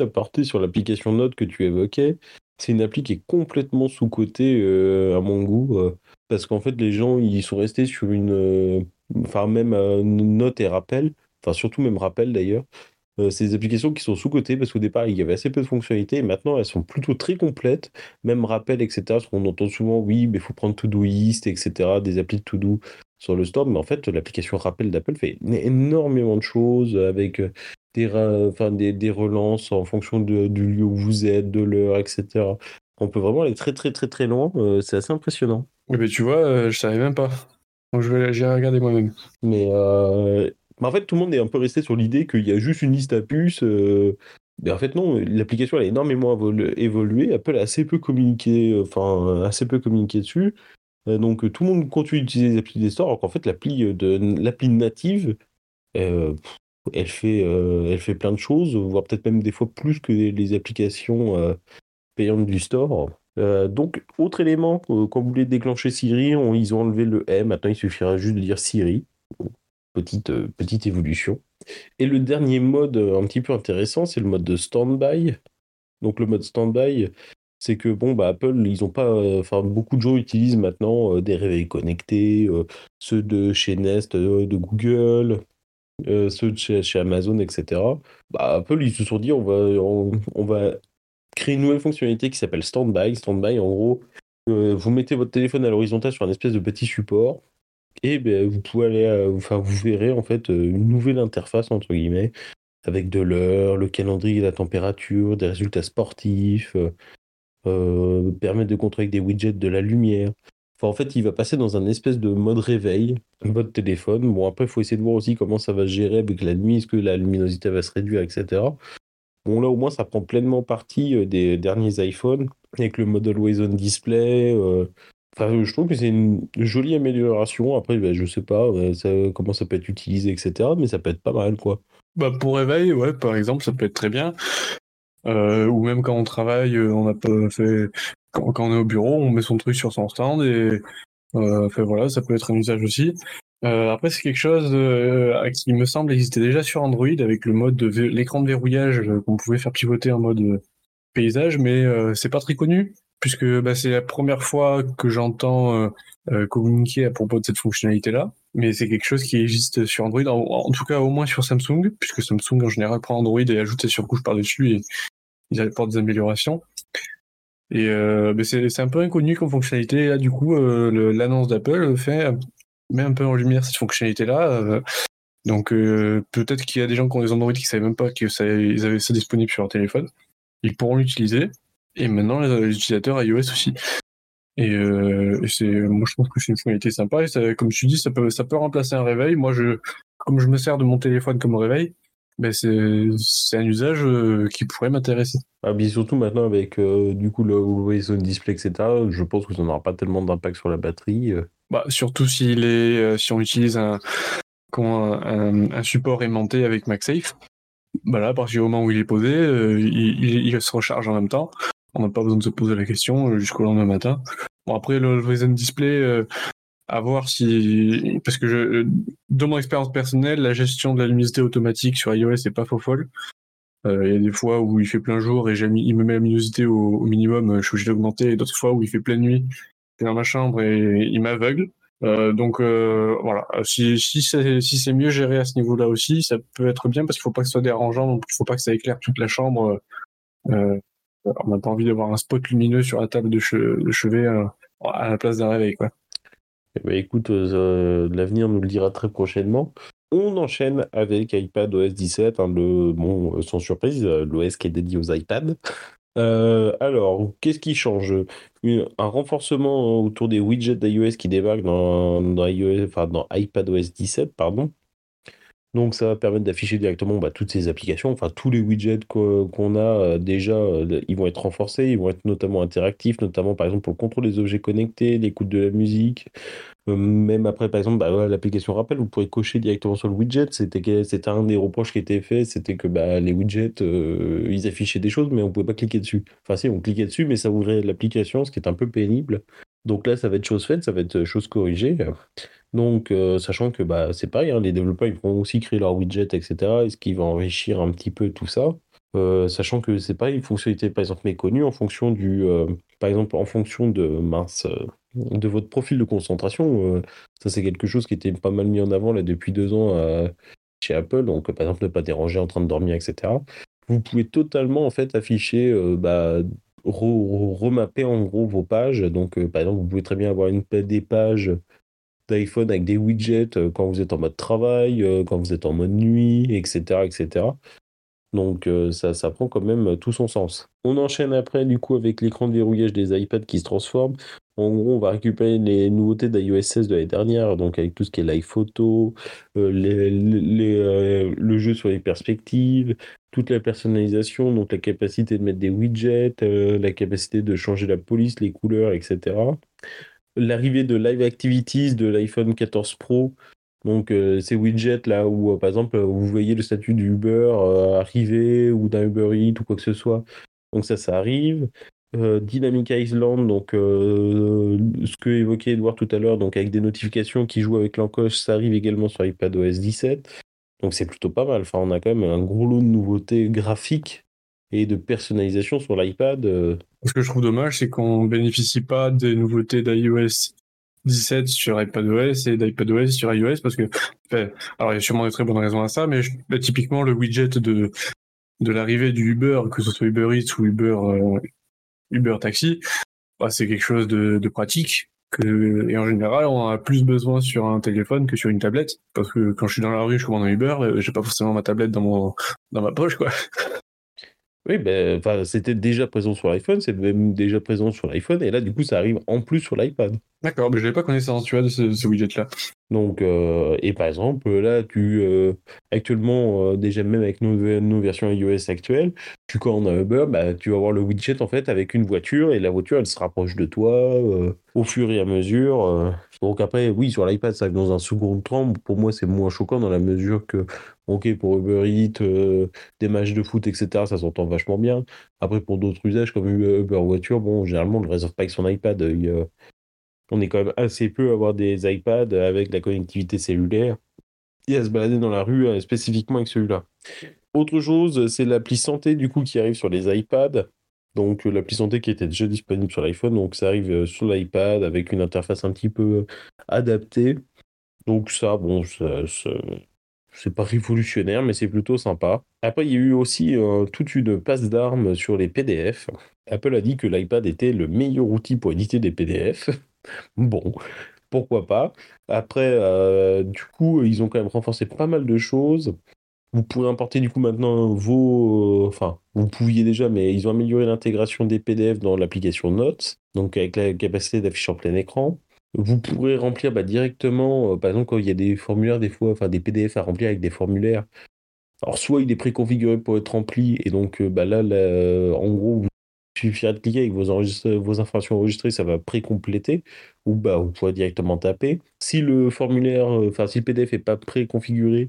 aparté sur l'application Note que tu évoquais, c'est une appli qui est complètement sous-cotée euh, à mon goût, euh, parce qu'en fait, les gens, ils sont restés sur une... Enfin, même Note et Rappel, enfin, surtout même Rappel d'ailleurs, c'est des applications qui sont sous-cotées, parce qu'au départ, il y avait assez peu de fonctionnalités, maintenant, elles sont plutôt très complètes, même Rappel, etc., parce qu'on entend souvent, oui, mais il faut prendre Todoist, etc., des applis de To-Do sur le store, mais en fait, l'application Rappel d'Apple fait énormément de choses avec des, enfin, des, des, relances en fonction de, du lieu où vous êtes, de l'heure, etc. On peut vraiment aller très très très très loin. Euh, c'est assez impressionnant. Oui, mais tu vois, euh, je savais même pas. Donc je vais j'irai regarder moi-même. Mais, euh, mais, en fait, tout le monde est un peu resté sur l'idée qu'il y a juste une liste à puces. Mais en fait, non, l'application a énormément évolué. Apple a assez peu communiqué, enfin, assez peu communiqué dessus. Donc tout le monde continue d'utiliser les applis des stores, alors qu'en fait, l'appli de l'appli native, elle fait, euh, elle fait plein de choses, voire peut-être même des fois plus que les, applications euh, payantes du store. Euh, donc, autre élément, quand vous voulez déclencher Siri, ils ont enlevé le M, maintenant il suffira juste de dire Siri. Petite, petite évolution. Et le dernier mode un petit peu intéressant, c'est le mode de standby. Donc le mode standby, c'est que bon bah Apple, ils ont pas, enfin beaucoup de gens utilisent maintenant des réveils connectés, ceux de chez Nest, de Google, euh, ceux de chez, Amazon, etc. Bah, Apple, ils se sont dit, on va, on, va créer une nouvelle fonctionnalité qui s'appelle Standby. Standby, en gros, euh, vous mettez votre téléphone à l'horizontale sur un espèce de petit support et ben, vous pouvez aller, euh, enfin, vous verrez en fait une nouvelle interface entre guillemets avec de l'heure, le calendrier, la température, des résultats sportifs, permettre de contrôler avec des widgets de la lumière en fait, il va passer dans un espèce de mode réveil, mode téléphone. Bon, après, il faut essayer de voir aussi comment ça va se gérer avec la nuit, est-ce que la luminosité va se réduire, etc. Bon, là, au moins, ça prend pleinement partie euh, des derniers iPhones, avec le mode Always On Display. Euh. Enfin, je trouve que c'est une jolie amélioration. Après, ben, je sais pas euh, comment ça peut être utilisé, etc. Mais ça peut être pas mal, quoi. Bah, pour réveil, ouais, par exemple, ça peut être très bien. Ou même quand on travaille, on n'a pas fait quand, on est au bureau, on met son truc sur son stand et enfin voilà, ça peut être un usage aussi. après, c'est quelque chose qui me semble exister déjà sur Android avec le mode de l'écran de verrouillage qu'on pouvait faire pivoter en mode paysage, mais c'est pas très connu puisque bah, c'est la première fois que j'entends communiquer à propos de cette fonctionnalité-là mais c'est quelque chose qui existe sur Android, en, tout cas au moins sur Samsung, puisque Samsung en général prend Android et ajoute ses surcouches par-dessus et ils apportent des améliorations. Et euh, c'est un peu inconnu comme fonctionnalité. Là, du coup, euh, l'annonce d'Apple fait met un peu en lumière cette fonctionnalité-là. Euh, donc euh, peut-être qu'il y a des gens qui ont des Android qui ne savaient même pas qu'ils avaient ça disponible sur leur téléphone. Ils pourront l'utiliser. Et maintenant, les utilisateurs iOS aussi. Et, euh, c'est, moi, je trouve que c'est une fonctionnalité sympa. Et comme tu dis, ça peut, ça peut remplacer un réveil. Moi, je, comme je me sers de mon téléphone comme réveil, ben c'est, c'est un usage euh, qui pourrait m'intéresser. Ah, mais surtout maintenant avec euh, du coup le Always On Display, etc. Je pense que ça n'aura pas tellement d'impact sur la batterie. Bah, surtout s'il est, si on utilise un, un, un, support aimanté avec MagSafe. Bah là, à partir du moment où il est posé, il, il, il, se recharge en même temps on n'a pas besoin de se poser la question euh, jusqu'au lendemain matin. Bon, après, le Reason Display, euh, à voir si. Parce que je, de mon expérience personnelle, la gestion de la luminosité automatique sur iOS n'est pas faux folle. Euh, il y a des fois où il fait plein jour et mis, il me met la luminosité au, minimum, je suis obligé d'augmenter, et d'autres fois où il fait pleine nuit, c'est dans ma chambre et il m'aveugle. donc voilà, si, si c'est si mieux géré à ce niveau-là aussi, ça peut être bien parce qu'il faut pas que ce soit dérangeant, il faut pas que ça éclaire toute la chambre. Euh, on n'a pas envie d'avoir un spot lumineux sur la table de, chevet euh, à la place d'un réveil. Quoi. Eh ben, écoute, euh, l'avenir nous le dira très prochainement. On enchaîne avec iPad OS 17, hein, bon, euh, sans surprise, l'OS qui est dédié aux iPads. alors, qu'est-ce qui change? Un renforcement autour des widgets d'iOS qui débarquent dans, dans, iOS, enfin, dans iPadOS 17, pardon. Donc ça va permettre d'afficher directement bah, toutes ces applications, enfin tous les widgets qu'on a euh, déjà, euh, ils vont être renforcés, ils vont être notamment interactifs, notamment par exemple pour le contrôle des objets connectés, l'écoute de la musique. Euh, même après, par exemple, bah, l'application rappel, vous pourrez cocher directement sur le widget. C'était un des reproches qui était fait, c'était que bah, les widgets, ils affichaient des choses, mais on pouvait pas cliquer dessus. Enfin si, on cliquait dessus, mais ça ouvrait l'application, ce qui est un peu pénible. Donc là, ça va être chose faite, ça va être chose corrigée. Donc, euh, sachant que bah, c'est pareil, hein, les développeurs ils vont aussi créer leur widget, etc. Est-ce qu'ils vont enrichir un petit peu tout ça? Euh, Sachant que c'est pas une fonctionnalité par exemple méconnue en fonction du, euh, par exemple en fonction de mince, de votre profil de concentration. ça c'est quelque chose qui était pas mal mis en avant là depuis deux ans chez Apple. Donc par exemple ne pas déranger en train de dormir, etc. Vous pouvez totalement en fait afficher bah, remapper en gros vos pages. Donc, euh, par exemple, vous pouvez très bien avoir une, des pages d'iPhone avec des widgets euh, quand vous êtes en mode travail, euh, quand vous êtes en mode nuit, etc. etc. Donc ça, ça prend quand même tout son sens. On enchaîne après du coup avec l'écran de verrouillage des iPads qui se transforme. En gros, on va récupérer les nouveautés d'iOS 16 de l'année dernière, donc avec tout ce qui est live le jeu sur les perspectives, toute la personnalisation, donc la capacité de mettre des widgets, euh, la capacité de changer la police, les couleurs, etc. L'arrivée de Live Activities de l'iPhone 14 Pro, donc euh, ces widgets là où euh, par exemple vous voyez le statut du Uber arriver ou d'un Uber Eats ou quoi que ce soit. Donc ça, ça arrive. Dynamic Island, donc ce que évoquait Edouard tout à l'heure, donc avec des notifications qui jouent avec l'encoche, ça arrive également sur iPadOS 17. Donc c'est plutôt pas mal. Enfin, on a quand même un gros lot de nouveautés graphiques et de personnalisation sur l'iPad. Euh. Ce que je trouve dommage, c'est qu'on bénéficie pas des nouveautés d'iOS 17 sur iPadOS et d'iPadOS sur iOS parce que, alors il y a sûrement des très bonnes raisons à ça, mais bah, typiquement le widget de de l'arrivée du Uber, que ce soit Uber Eats ou Uber euh, Uber Taxi, bah, c'est quelque chose de pratique et en général, on a plus besoin sur un téléphone que sur une tablette. Parce que quand je suis dans la rue, je commande un Uber, euh, j'ai pas forcément ma tablette dans, mon, dans ma poche, quoi. Oui, ben, c'était déjà présent sur l'iPhone, c'est même déjà présent sur l'iPhone, et là, du coup, ça arrive en plus sur l'iPad. D'accord, mais je n'avais pas connaissance, tu vois, de ce, widget-là. Donc, euh, et par exemple, là, tu, euh, actuellement, déjà même avec nos, versions iOS actuelles, tu commandes un Uber, bah, tu vas avoir le widget, en fait, avec une voiture, et la voiture, elle se rapproche de toi au fur et à mesure. donc après, oui, sur l'iPad, ça dans un second temps. Pour moi, c'est moins choquant dans la mesure que Ok, pour Uber Eats, euh, des matchs de foot, etc., ça s'entend vachement bien. Après, pour d'autres usages comme Uber Voiture, bon, généralement, on ne le réserve pas avec son iPad. On est quand même assez peu à avoir des iPads avec la connectivité cellulaire et à se balader dans la rue spécifiquement avec celui-là. Autre chose, c'est l'appli santé du coup qui arrive sur les iPads. Donc l'appli santé qui était déjà disponible sur l'iPhone, donc ça arrive sur l'iPad avec une interface un petit peu adaptée. Donc ça, bon, c'est pas révolutionnaire, mais c'est plutôt sympa. Après, il y a eu aussi euh, toute une passe d'armes sur les PDF. Apple a dit que l'iPad était le meilleur outil pour éditer des PDF. Bon, pourquoi pas. Après, euh, du coup, ils ont quand même renforcé pas mal de choses. Vous pourrez importer du coup maintenant vos... Enfin, vous pouviez déjà, mais ils ont amélioré l'intégration des PDF dans l'application Notes, donc avec la capacité d'afficher en plein écran. Vous pourrez remplir bah, directement, euh, par exemple, quand il y a des formulaires, des fois, enfin des PDF à remplir avec des formulaires. Alors, soit il est préconfiguré pour être rempli, et donc euh, bah, là, en gros, suffira de cliquer avec vos, vos informations enregistrées, ça va précompléter, ou bah, vous pourrez directement taper. Si le formulaire, euh, enfin, si le PDF n'est pas préconfiguré,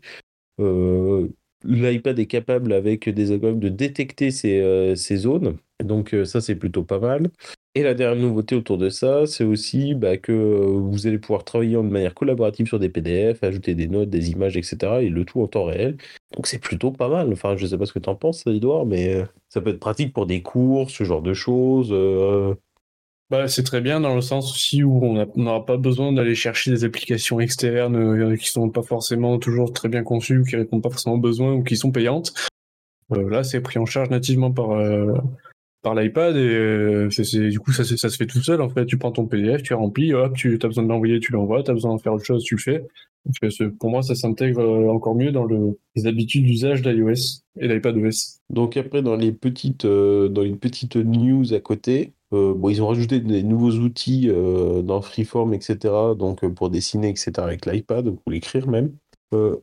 l'iPad est capable avec des algorithmes de détecter ces, ces zones. Donc ça, c'est plutôt pas mal. Et la dernière nouveauté autour de ça, c'est aussi bah, que vous allez pouvoir travailler de manière collaborative sur des PDF, ajouter des notes, des images, etc. Et le tout en temps réel. Donc c'est plutôt pas mal. Enfin, je sais pas ce que tu en penses, Edouard, mais euh, ça peut être pratique pour des cours, ce genre de choses. Euh. Bah, c'est très bien dans le sens aussi où on n'aura pas besoin d'aller chercher des applications externes euh, qui sont pas forcément toujours très bien conçues, ou qui répondent pas forcément aux besoins ou qui sont payantes. là, c'est pris en charge nativement par par l'iPad et euh, du coup ça, ça se fait tout seul en fait tu prends ton PDF tu remplis hop tu as besoin de l'envoyer tu l'envoies tu as besoin de faire autre chose tu le fais Pour moi ça s'intègre euh, encore mieux dans le, les habitudes d'usage d'iOS et d'iPadOS donc après dans les petites euh, dans les petites news à côté bon ils ont rajouté des nouveaux outils dans Freeform etc donc pour dessiner etc avec l'iPad pour l'écrire même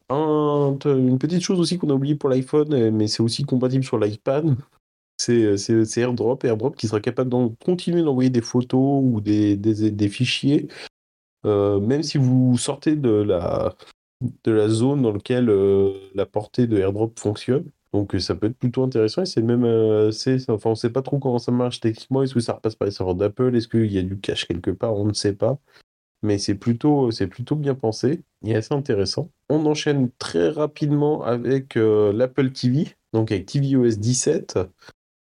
un, une petite chose aussi qu'on a oublié pour l'iPhone, mais c'est aussi compatible sur l'iPad, euh, c'est AirDrop. AirDrop qui sera capable de continuer d'envoyer des photos ou des, fichiers, euh, même si vous sortez de la, de la zone dans laquelle euh, la portée de AirDrop fonctionne. Donc ça peut être plutôt intéressant et c'est même assez... Enfin on sait pas trop comment ça marche techniquement. Est-ce que ça repasse par les serveurs d'Apple? Est-ce qu'il y a du cache quelque part? On ne sait pas. Mais c'est plutôt, plutôt bien pensé et assez intéressant. On enchaîne très rapidement avec l'Apple TV, donc avec tvOS 17.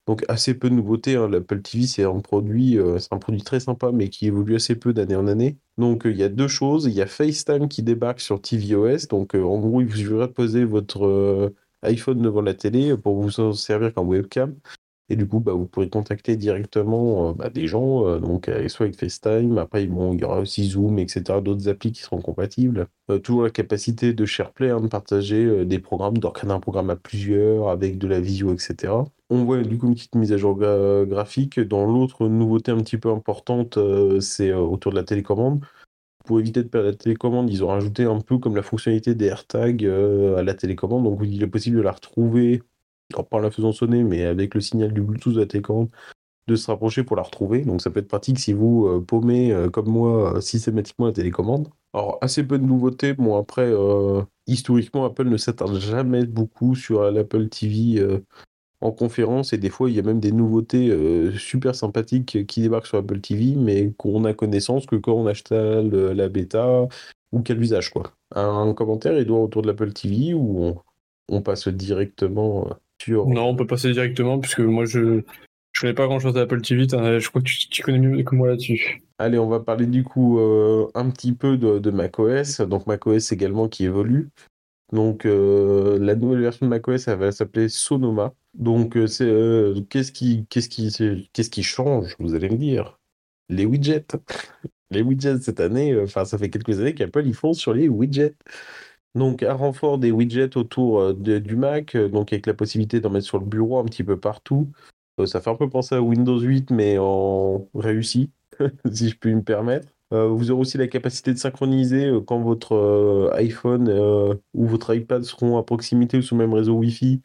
Donc assez peu de nouveautés. Hein. L'Apple TV, c'est un produit, euh, un produit très sympa, mais qui évolue assez peu d'année en année. Donc euh, il y a deux choses. Il y a FaceTime qui débarque sur tvOS. Donc euh, en gros, vous suffira de poser votre iPhone devant la télé pour vous en servir comme webcam. Et du coup, bah, vous pourrez contacter directement bah, des gens, donc soit avec FaceTime, après bon, il y aura aussi Zoom, etc., d'autres applis qui seront compatibles. toujours la capacité de SharePlay, hein, de partager des programmes, d'organiser un programme à plusieurs, avec de la visio, etc on voit du coup une petite mise à jour graphique. Dans l'autre nouveauté un petit peu importante, euh, c'est euh, autour de la télécommande. Pour éviter de perdre la télécommande, ils ont rajouté un peu comme la fonctionnalité des AirTags euh, à la télécommande. Donc il est possible de la retrouver, alors pas en la faisant sonner, mais avec le signal du Bluetooth de la télécommande, de se rapprocher pour la retrouver. Donc ça peut être pratique si vous paumez, comme moi, systématiquement la télécommande. Alors assez peu de nouveautés. Bon après, historiquement, Apple ne s'attarde jamais beaucoup sur l'Apple TV en conférence et des fois il y a même des nouveautés euh, super sympathiques qui débarquent sur Apple TV mais qu'on a connaissance que quand on achète la bêta ou quel usage quoi. Un, commentaire il doit autour de l'Apple TV ou on, passe directement euh, sur... Non on peut passer directement puisque moi je je connais pas grand chose d'Apple TV, je crois que tu, connais mieux que moi là-dessus. Allez, on va parler du coup euh, un petit peu de, de macOS. Donc macOS également qui évolue. Donc euh, la nouvelle version de macOS, elle va s'appeler Sonoma. Donc euh, c'est euh, qu'est-ce qui qu'est-ce qui qu'est-ce qui change Vous allez me dire? Les widgets. les widgets cette année, enfin ça fait quelques années qu'Apple ils font sur les widgets. Donc un renfort des widgets autour du Mac, donc avec la possibilité d'en mettre sur le bureau un petit peu partout. ça fait un peu penser à Windows 8 mais en réussi, si je puis me permettre. Euh, vous aurez aussi la capacité de synchroniser euh, quand votre euh, iPhone ou votre iPad seront à proximité ou sur le même réseau Wi-Fi.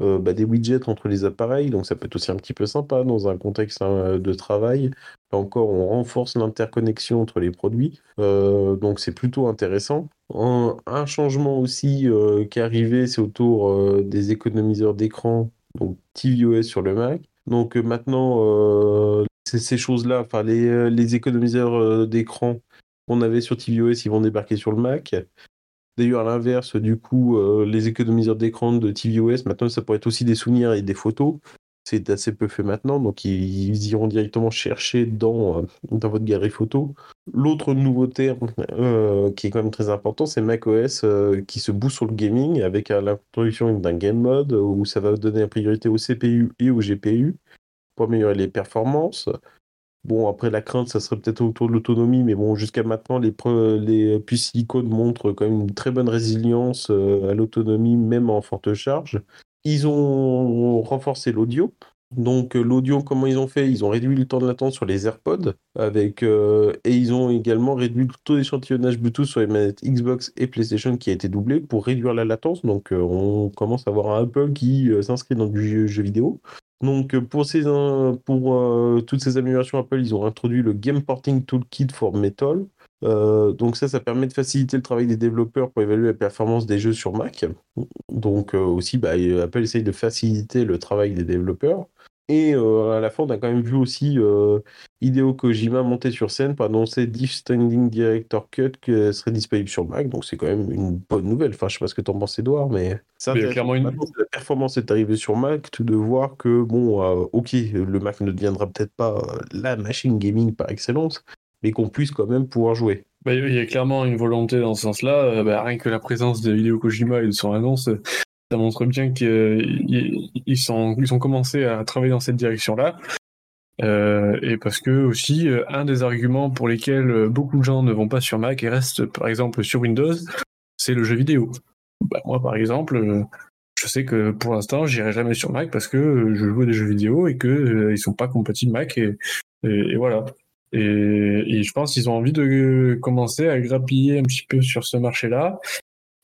Bah, des widgets entre les appareils, donc ça peut être aussi un petit peu sympa dans un contexte hein, de travail. Là encore, on renforce l'interconnexion entre les produits, donc c'est plutôt intéressant. Un, changement aussi qui est arrivé, c'est autour des économiseurs d'écran, donc tvOS sur le Mac. Donc maintenant, ces choses-là, enfin les économiseurs d'écran qu'on avait sur tvOS, ils vont débarquer sur le Mac. D'ailleurs, à l'inverse, du coup, euh, les économiseurs d'écran de tvOS, maintenant, ça pourrait être aussi des souvenirs et des photos. C'est assez peu fait maintenant, donc ils, iront directement chercher dans, euh, dans votre galerie photo. L'autre nouveauté euh, qui est quand même très important, c'est macOS qui se booste sur le gaming avec l'introduction d'un game mode où ça va donner la priorité au CPU et au GPU pour améliorer les performances. Bon, après, la crainte, ça serait peut-être autour de l'autonomie, mais bon, jusqu'à maintenant, les, les puces silicone montrent quand même une très bonne résilience euh, à l'autonomie, même en forte charge. Ils ont renforcé l'audio. Donc, euh, l'audio, comment ils ont fait? Ils ont réduit le temps de latence sur les AirPods, avec, euh, et ils ont également réduit le taux d'échantillonnage Bluetooth sur les manettes Xbox et PlayStation qui a été doublé pour réduire la latence. Donc, on commence à avoir un Apple qui s'inscrit dans du jeu vidéo. Donc pour, ces, pour euh, toutes ces améliorations Apple, ils ont introduit le Game Porting Toolkit for Metal. Euh, donc ça, ça permet de faciliter le travail des développeurs pour évaluer la performance des jeux sur Mac. Donc euh, aussi, bah, Apple essaye de faciliter le travail des développeurs. Et euh, à la fin, on a quand même vu aussi euh, Hideo Kojima monter sur scène pour annoncer Deep Standing Director Cut qui serait disponible sur Mac. Donc c'est quand même une bonne nouvelle. Enfin, je sais pas ce que tu en penses, Edouard, mais c'est clairement une... La performance est arrivée sur Mac, tout de voir que, bon, euh, ok, le Mac ne deviendra peut-être pas euh, la machine gaming par excellence, mais qu'on puisse quand même pouvoir jouer. Bah, il y a clairement une volonté dans ce sens-là. Bah, rien que la présence de Hideo Kojima et de son annonce, ça montre bien qu'ils sont, ils ont commencé à travailler dans cette direction-là. Euh, et parce que aussi, euh, un des arguments pour lesquels euh, beaucoup de gens ne vont pas sur Mac et restent par exemple sur Windows, c'est le jeu vidéo. Bah, moi par exemple, je sais que pour l'instant, j'irai jamais sur Mac parce que je joue à des jeux vidéo et que ils sont pas compatibles Mac et, et, voilà. Et, et, je pense qu'ils ont envie de commencer à grappiller un petit peu sur ce marché-là.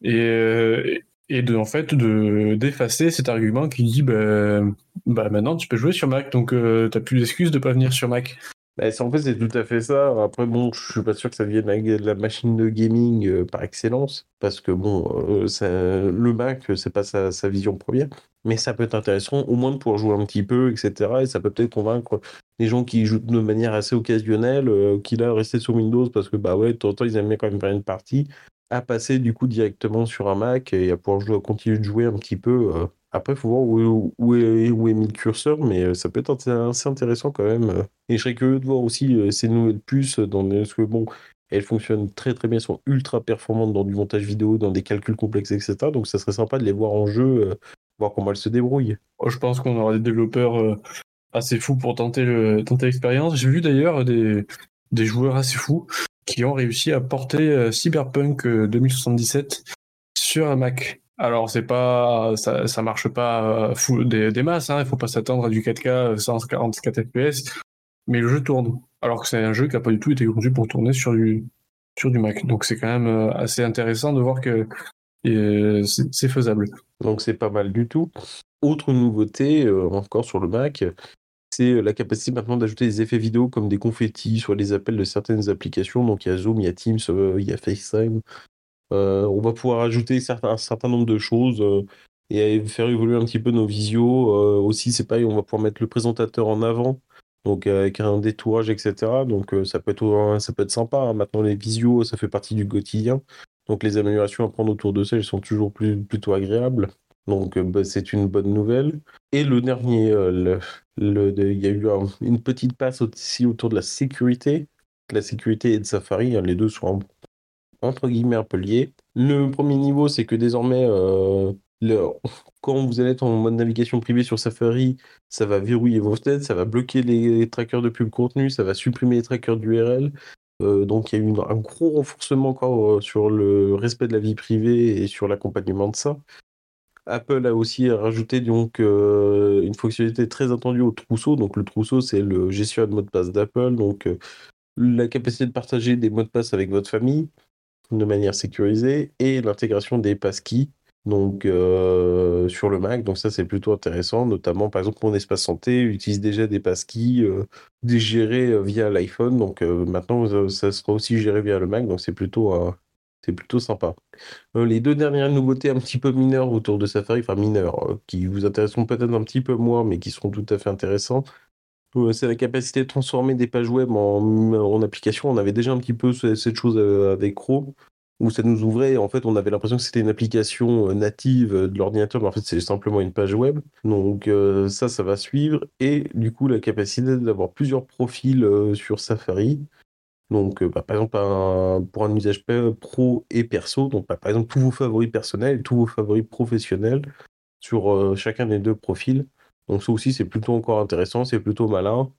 Et, et de en fait de d'effacer cet argument qui dit bah, maintenant tu peux jouer sur Mac donc euh, t'as plus d'excuses de pas venir sur Mac. Bah, en fait c'est tout à fait ça. Après bon je suis pas sûr que ça devienne la, la machine de gaming euh, par excellence parce que bon euh, le Mac c'est pas sa, sa, vision première mais ça peut être intéressant au moins pouvoir jouer un petit peu etc et ça peut peut-être convaincre les gens qui jouent de manière assez occasionnelle qui là rester sur Windows parce que bah ouais de temps en temps ils aiment quand même faire une partie à passer du coup directement sur un Mac et à pouvoir continuer de jouer un petit peu. Euh. Après, il faut voir où, est, mis le curseur, mais euh, ça peut être assez intéressant quand même. Euh. Et je serais curieux de voir aussi ces nouvelles puces dans parce que bon, elles fonctionnent très très bien, sont ultra performantes dans du montage vidéo, dans des calculs complexes, etc. Donc ça serait sympa de les voir en jeu, voir comment elles se débrouillent. Oh, je pense qu'on aura des développeurs assez fous pour tenter l'expérience. Tenter J'ai vu d'ailleurs des joueurs assez fous qui ont réussi à porter euh, Cyberpunk 2077 euh, sur un Mac. Alors c'est pas ça, ça marche pas euh, des, masses, hein, il faut pas s'attendre à du 4K 144 FPS, mais le jeu tourne. Alors que c'est un jeu qui a pas du tout été conçu pour tourner sur du sur du Mac. Donc c'est quand même assez intéressant de voir que c'est faisable. Donc c'est pas mal du tout. Autre nouveauté encore sur le Mac, c'est la capacité maintenant d'ajouter des effets vidéo comme des confettis, soit les appels de certaines applications. Donc il y a Zoom, il y a Teams, il y a FaceTime. On va pouvoir ajouter un certain nombre de choses et faire évoluer un petit peu nos visios. aussi, c'est pareil, on va pouvoir mettre le présentateur en avant, donc avec un détourage, etc. Donc ça peut être ça peut être sympa. Hein. Maintenant, les visios, ça fait partie du quotidien. Donc les améliorations à prendre autour de ça, elles sont toujours plus, plutôt agréables. Donc bah, c'est une bonne nouvelle. Et le dernier, le, il y a eu une petite passe aussi autour de la sécurité. La sécurité et de Safari, hein, les deux sont entre guillemets un peu liés. Le premier niveau, c'est que désormais, euh, quand vous allez être en mode navigation privée sur Safari, ça va verrouiller vos fenêtres, ça va bloquer les trackers de pub contenu, ça va supprimer les trackers d'URL. Euh, donc il y a eu un gros renforcement euh, sur le respect de la vie privée et sur l'accompagnement de ça. Apple a aussi rajouté donc euh, une fonctionnalité très attendue au trousseau. Donc le trousseau, c'est le gestionnaire de mot de passe d'Apple. Donc euh, la capacité de partager des mots de passe avec votre famille de manière sécurisée et l'intégration des passkeys. donc euh, sur le Mac. Donc ça, c'est plutôt intéressant. Notamment, par exemple, mon espace santé utilise déjà des passkeys euh, gérés via l'iPhone. Donc maintenant, ça sera aussi géré via le Mac. Donc c'est plutôt, c'est plutôt sympa. les deux dernières nouveautés un petit peu mineures autour de Safari, enfin mineures, qui vous intéresseront peut-être un petit peu moins, mais qui seront tout à fait intéressantes. C'est la capacité de transformer des pages web en, en application. On avait déjà un petit peu cette chose avec Chrome où ça nous ouvrait. En fait, on avait l'impression que c'était une application euh, native euh, de l'ordinateur, mais en fait, c'est simplement une page web. Donc euh, ça, ça va suivre. Et du coup, la capacité d'avoir plusieurs profils sur Safari. Donc, bah, par exemple, pour un usage pro et perso, donc bah, par exemple tous vos favoris personnels et tous vos favoris professionnels sur chacun des deux profils. Donc ça aussi, c'est plutôt encore intéressant, c'est plutôt malin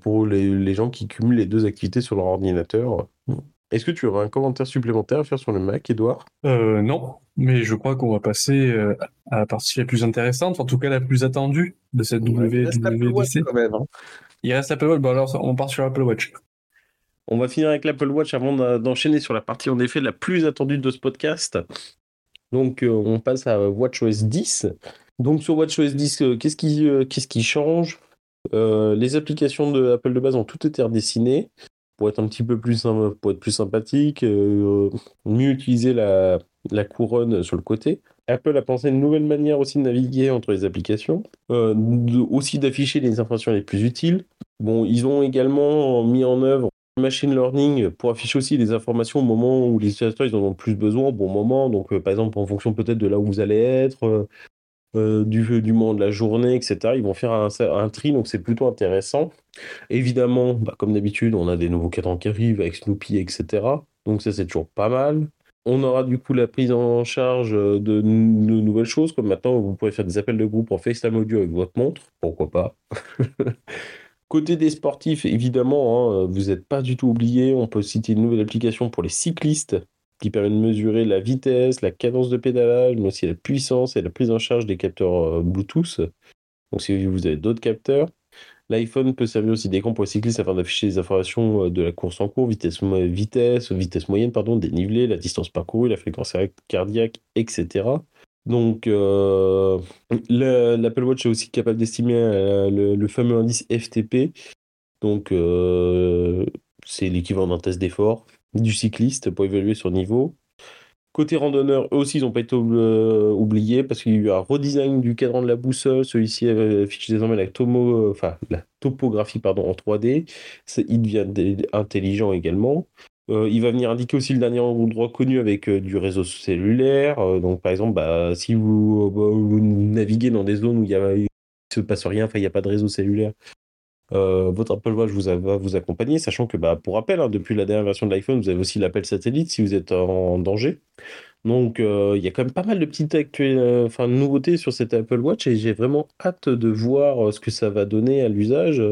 pour les, les, gens qui cumulent les deux activités sur leur ordinateur. Est-ce que tu auras un commentaire supplémentaire à faire sur le Mac, Edouard euh, Non, mais je crois qu'on va passer euh, à la partie la plus intéressante, en tout cas la plus attendue de cette WWDC. Quand même, hein. Il reste l'Apple Watch, bon alors on part sur l'Apple Watch. On va finir avec l'Apple Watch avant d'enchaîner sur la partie en effet la plus attendue de ce podcast. Donc euh, on passe à WatchOS 10. Donc sur WatchOS 10, qu'est-ce qui, qu'est-ce qui change? Les applications de Apple de base ont toutes été redessinées pour être un petit peu plus, pour être plus sympathique, euh, mieux utiliser la, couronne sur le côté. Apple a pensé une nouvelle manière aussi de naviguer entre les applications, euh, aussi d'afficher les informations les plus utiles. Bon, ils ont également mis en œuvre machine learning pour afficher aussi les informations au moment où les utilisateurs ils en ont le plus besoin, au bon moment. Donc, euh, par exemple, en fonction peut-être de là où vous allez être, du, du moment de la journée, etc. Ils vont faire un, tri, donc c'est plutôt intéressant. Évidemment, bah, comme d'habitude, on a des nouveaux cadrans qui arrivent avec Snoopy, etc. Donc ça, c'est toujours pas mal. On aura du coup la prise en charge de, nouvelles choses, comme maintenant, vous pourrez faire des appels de groupe en FaceTime audio avec votre montre. Pourquoi pas Côté des sportifs, évidemment, hein, vous n'êtes pas du tout oublié. On peut citer une nouvelle application pour les cyclistes qui permet de mesurer la vitesse, la cadence de pédalage, mais aussi la puissance et la prise en charge des capteurs euh, Bluetooth. Donc si vous avez d'autres capteurs, L'iPhone peut servir aussi d'écran pour les cyclistes afin d'afficher les informations euh, de la course en cours, vitesse, vitesse, vitesse moyenne, pardon, dénivelé, la distance parcourue, la fréquence cardiaque, etc. Donc, euh, l'Apple Watch est aussi capable d'estimer le, fameux indice FTP. Donc, c'est l'équivalent d'un test d'effort du cycliste pour évaluer son niveau. Côté randonneur, eux aussi, ils n'ont pas été euh, oubliés parce qu'il y a eu un redesign du cadran de la boussole. Celui-ci affiche désormais la, tomo, la topographie en 3D. Il devient intelligent également. Euh, il va venir indiquer aussi le dernier endroit connu avec euh, du réseau cellulaire. donc, par exemple, bah, si vous, bah, vous, naviguez dans des zones où il ne se passe rien, il n'y a pas de réseau cellulaire, euh, votre Apple Watch va vous accompagner, sachant que bah, pour rappel, hein, depuis la dernière version de l'iPhone, vous avez aussi l'appel satellite si vous êtes en danger. Donc euh, il y a quand même pas mal de petites euh, nouveautés sur cette Apple Watch et j'ai vraiment hâte de voir ce que ça va donner à l'usage.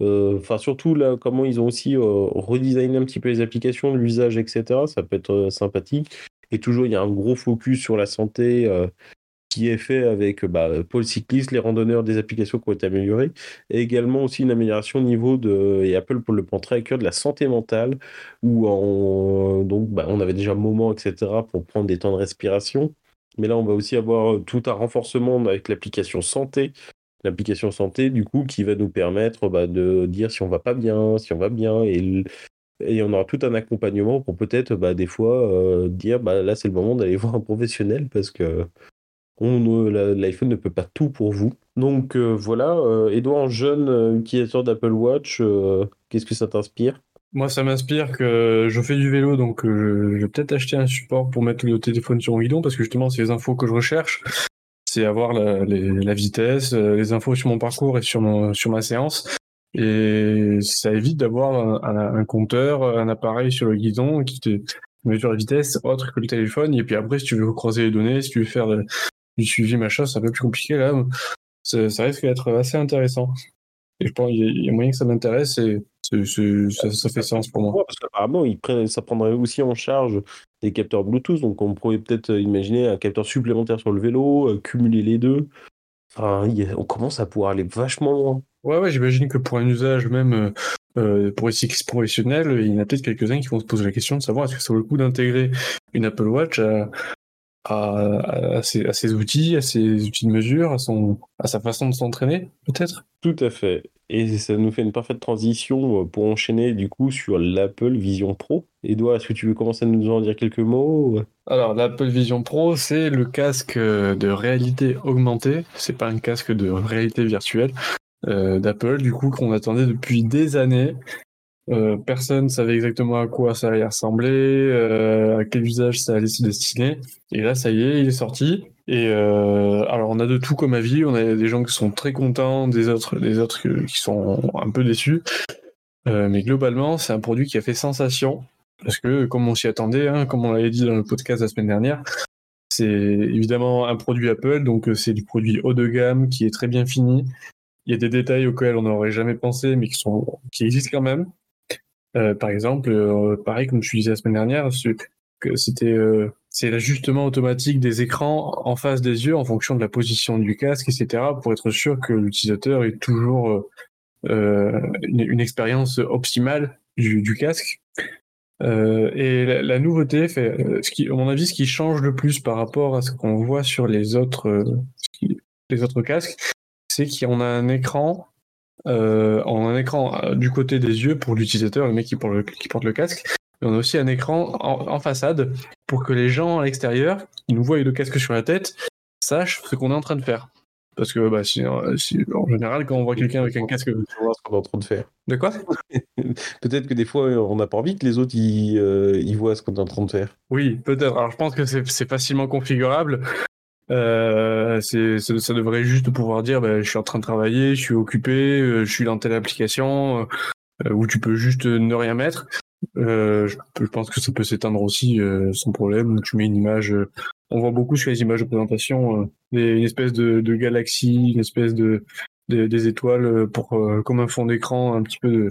Enfin surtout là, comment ils ont aussi redesigné un petit peu les applications, l'usage, etc. Ça peut être sympathique. Et toujours, il y a un gros focus sur la santé qui est fait avec bah, Paul Cycliste, les randonneurs des applications qui ont été améliorées, et également aussi une amélioration au niveau de, et Apple pour le à cœur, de la santé mentale, où on, donc, bah, on avait déjà un moment, etc., pour prendre des temps de respiration. Mais là, on va aussi avoir tout un renforcement avec l'application santé, l'application santé, du coup, qui va nous permettre bah, de dire si on va pas bien, si on va bien, et, on aura tout un accompagnement pour peut-être bah, des fois euh, dire bah, là, c'est le moment d'aller voir un professionnel parce que l'iPhone ne peut pas tout pour vous. Donc euh, voilà, euh, Edouard, jeune utilisateur d'Apple Watch, qu'est-ce que ça t'inspire? Moi, ça m'inspire que je fais du vélo, donc je vais peut-être acheter un support pour mettre le téléphone sur mon guidon, parce que justement, c'est les infos que je recherche. C'est avoir la, vitesse, les infos sur mon parcours et sur, sur ma séance. Et ça évite d'avoir un, compteur, un appareil sur le guidon qui te mesure la vitesse autre que le téléphone. Et puis après, si tu veux croiser les données, si tu veux faire du suivi, machin, c'est un peu plus compliqué là. Ça, risque d'être assez intéressant. Et je pense qu'il y, a moyen que ça m'intéresse et ça, fait sens pour moi. Parce qu'apparemment, ça prendrait aussi en charge des capteurs Bluetooth, donc on pourrait peut-être imaginer un capteur supplémentaire sur le vélo, euh, cumuler les deux. Enfin, on commence à pouvoir aller vachement loin. Ouais, ouais, j'imagine que pour un usage même euh, euh, pour les cyclistes professionnels, il y en a peut-être quelques-uns qui vont se poser la question de savoir est-ce que ça vaut le coup d'intégrer une Apple Watch à, à, à, ses, à, ses, outils, à ses outils de mesure, à, son, à sa façon de s'entraîner, peut-être? Tout à fait. Et ça nous fait une parfaite transition pour enchaîner du coup sur l'Apple Vision Pro. Edouard, est-ce que tu veux commencer à nous en dire quelques mots Alors, l'Apple Vision Pro, c'est le casque de réalité augmentée. C'est pas un casque de réalité virtuelle euh, d'Apple, du coup, qu'on attendait depuis des années. Euh, personne savait exactement à quoi ça allait ressembler, euh, à quel usage ça allait se destiner. Et là, ça y est, il est sorti. Et euh, alors, on a de tout comme avis. On a des gens qui sont très contents, des autres, des autres qui sont un peu déçus. Euh, mais globalement, c'est un produit qui a fait sensation. Parce que, comme on s'y attendait, hein, comme on l'avait dit dans le podcast la semaine dernière, c'est évidemment un produit Apple, donc euh, c'est du produit haut de gamme qui est très bien fini. Il y a des détails auxquels on n'aurait jamais pensé, mais qui, sont, qui existent quand même. Euh, par exemple, euh, pareil comme je disais la semaine dernière, c'était euh, c'est l'ajustement automatique des écrans en face des yeux en fonction de la position du casque, etc., pour être sûr que l'utilisateur ait toujours euh, une, une, expérience optimale du, casque. et la, nouveauté, fait, à mon avis, ce qui change le plus par rapport à ce qu'on voit sur les autres, casques, c'est qu'on a un écran euh, on a un écran euh, du côté des yeux pour l'utilisateur, le mec qui porte le, casque. Et on a aussi un écran en, façade pour que les gens à l'extérieur, qui nous voient avec le casque sur la tête, sachent ce qu'on est en train de faire. Parce que bah, si, si, en général, quand on voit quelqu'un avec un casque, on voit ce qu'on est en train de faire. De quoi? Peut-être que des fois, on n'a pas envie que les autres ils, euh, ils voient ce qu'on est en train de faire. Oui, peut-être. Alors, je pense que c'est facilement configurable. Euh, c'est, ça, ça, devrait juste pouvoir dire bah, je suis en train de travailler, je suis occupé, euh, je suis dans telle application, euh, où tu peux juste ne rien mettre. Euh, je, pense que ça peut s'éteindre aussi euh, sans problème. Tu mets une image. on voit beaucoup sur les images de présentation des, une espèce de, de, galaxie, une espèce de, de des étoiles pour comme un fond d'écran, un petit peu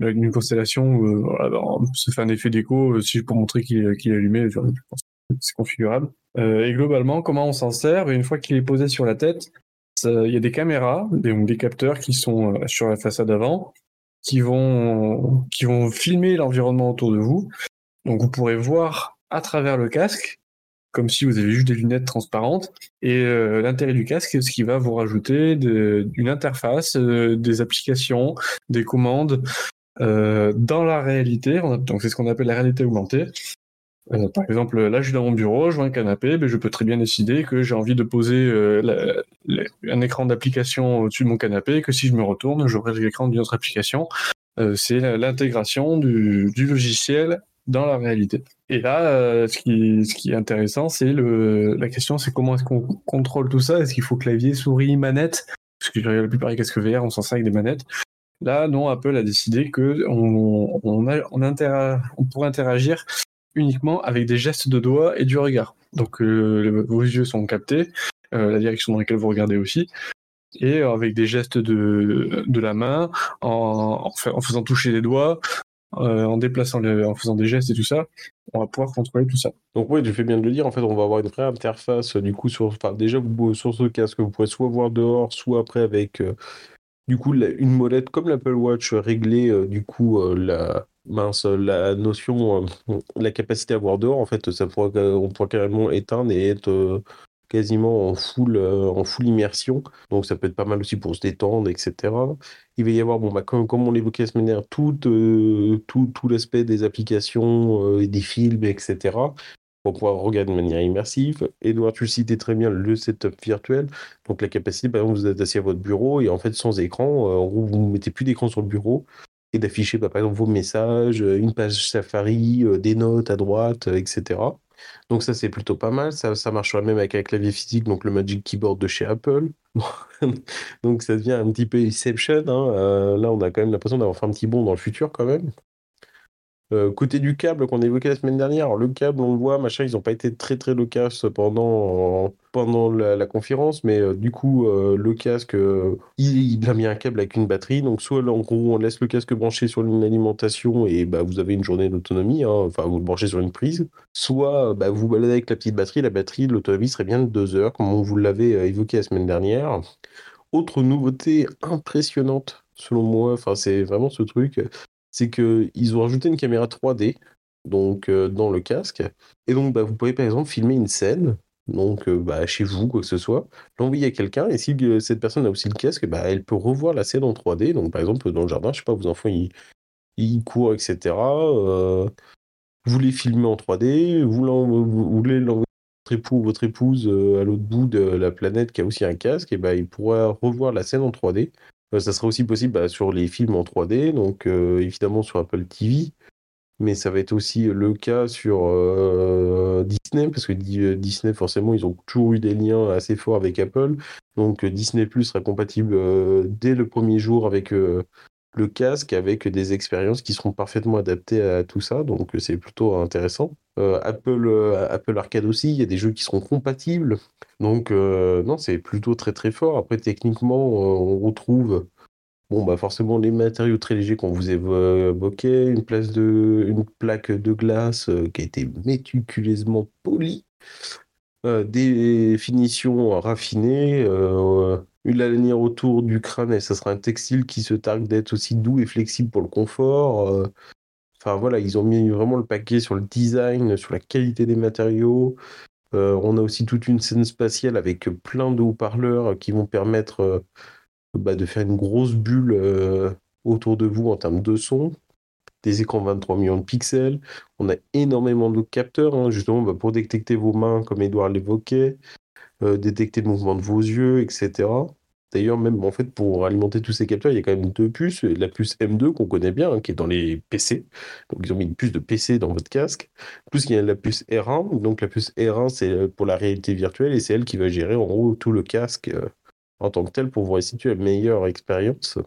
d'une constellation. Voilà, ça fait un effet d'écho. si peux montrer qu'il, qu'il est allumé, c'est configurable. Euh, et globalement, comment on s'en sert? Une fois qu'il est posé sur la tête, il y a des caméras, des, des capteurs qui sont euh, sur la façade avant, qui vont, qui vont filmer l'environnement autour de vous. Donc vous pourrez voir à travers le casque, comme si vous avez juste des lunettes transparentes. Et euh, l'intérêt du casque, ce qui va vous rajouter une interface, euh, des applications, des commandes. Euh, dans la réalité, donc c'est ce qu'on appelle la réalité augmentée. Euh, par exemple, là, je suis dans mon bureau, je vois un canapé, mais je peux très bien décider que j'ai envie de poser euh, la, la, un écran d'application au-dessus de mon canapé, que si je me retourne, j'aurai l'écran d'une autre application. Euh, c'est l'intégration du, du, logiciel dans la réalité. Et là, euh, ce, qui, ce qui est intéressant, c'est la question, c'est comment est-ce qu'on contrôle tout ça? Est-ce qu'il faut clavier, souris, manette? Parce que la plupart des casques VR, on s'en sert avec des manettes. Là, non, Apple a décidé que on, on, a, on, on pourrait interagir uniquement avec des gestes de doigts et du regard. Donc euh, vos yeux sont captés, euh, la direction dans laquelle vous regardez aussi, et avec des gestes de, de la main, en, faisant toucher les doigts, euh, en déplaçant, en faisant des gestes et tout ça, on va pouvoir contrôler tout ça. Donc oui, tu fais bien de le dire, en fait, on va avoir une vraie interface, du coup, sur, déjà, sur ce casque, vous pourrez soit voir dehors, soit après avec, euh, du coup, une molette comme l'Apple Watch, régler, euh, du coup, la, mince, la notion, euh, la capacité à voir dehors, en fait, ça pourra, on pourra carrément éteindre et être euh, quasiment en full, euh, en full immersion. Donc ça peut être pas mal aussi pour se détendre, etc. Il va y avoir, bon, bah, comme, comme on l'évoquait la semaine dernière, tout, tout, tout l'aspect des applications et des films, etc. Pour pouvoir regarder de manière immersive. Edouard, tu citais très bien le setup virtuel. Donc la capacité, par exemple, vous êtes assis à votre bureau et en fait, sans écran, vous ne mettez plus d'écran sur le bureau et d'afficher bah, par exemple vos messages, euh, une page Safari, euh, des notes à droite, euh, etc. Donc ça c'est plutôt pas mal, ça, ça même avec un clavier physique, donc le Magic Keyboard de chez Apple. donc ça devient un petit peu Inception. Hein. Euh, là on a quand même l'impression d'avoir fait un petit bond dans le futur quand même. Euh, côté du câble qu'on évoquait la semaine dernière, le câble, on le voit, machin, ils n'ont pas été très très loquaces pendant, pendant la, conférence, mais euh, du coup, euh, le casque, il, a mis un câble avec une batterie, donc soit en gros, on laisse le casque branché sur une alimentation et bah, vous avez une journée d'autonomie, hein, enfin, vous le branchez sur une prise, soit bah, vous baladez avec la petite batterie, la batterie, l'autonomie serait bien de deux heures, comme on vous l'avait évoqué la semaine dernière. Autre nouveauté impressionnante, selon moi, enfin, c'est vraiment ce truc, c'est qu'ils ont rajouté une caméra 3D donc euh, dans le casque. Et donc, bah, vous pouvez par exemple filmer une scène donc bah, chez vous, quoi que ce soit, l'envoyer à quelqu'un, et si cette personne a aussi le casque, bah, elle peut revoir la scène en 3D. Donc par exemple, dans le jardin, je sais pas, vos enfants, ils, ils courent, etc. vous les filmez en 3D, vous, voulez l'envoyer votre époux ou votre épouse à l'autre bout de la planète qui a aussi un casque, et bah, il pourra revoir la scène en 3D. Ça sera aussi possible bah, sur les films en 3D, donc évidemment sur Apple TV mais ça va être aussi le cas sur euh, Disney, parce que euh, Disney, forcément, ils ont toujours eu des liens assez forts avec Apple. Donc euh, Disney Plus sera compatible dès le premier jour avec le casque, avec des expériences qui seront parfaitement adaptées à tout ça. Donc c'est plutôt intéressant. Apple, Apple Arcade aussi, il y a des jeux qui seront compatibles. Donc non, c'est plutôt très très fort. Après, techniquement, on retrouve Bon, bah forcément, les matériaux très légers qu'on vous évoquait, une, place de, une plaque de glace euh, qui a été méticuleusement polie, euh, des finitions raffinées, euh, une lanière autour du crâne, et ça sera un textile qui se targue d'être aussi doux et flexible pour le confort. Enfin voilà, ils ont mis vraiment le paquet sur le design, sur la qualité des matériaux. on a aussi toute une scène spatiale avec plein de haut-parleurs qui vont permettre bah, de faire une grosse bulle euh, autour de vous en termes de son. Des écrans 23 millions de pixels. On a énormément de capteurs, hein, justement, bah, pour détecter vos mains, comme Edouard l'évoquait, euh, détecter le mouvement de vos yeux, etc. D'ailleurs, même en fait, pour alimenter tous ces capteurs, il y a quand même deux puces. La puce M2 qu'on connaît bien, hein, qui est dans les PC. Donc, ils ont mis une puce de PC dans votre casque. Plus, il y a la puce R1. Donc, la puce R1, c'est euh, pour la réalité virtuelle et c'est elle qui va gérer en gros tout le casque en tant que tel pour vous restituer la meilleure expérience.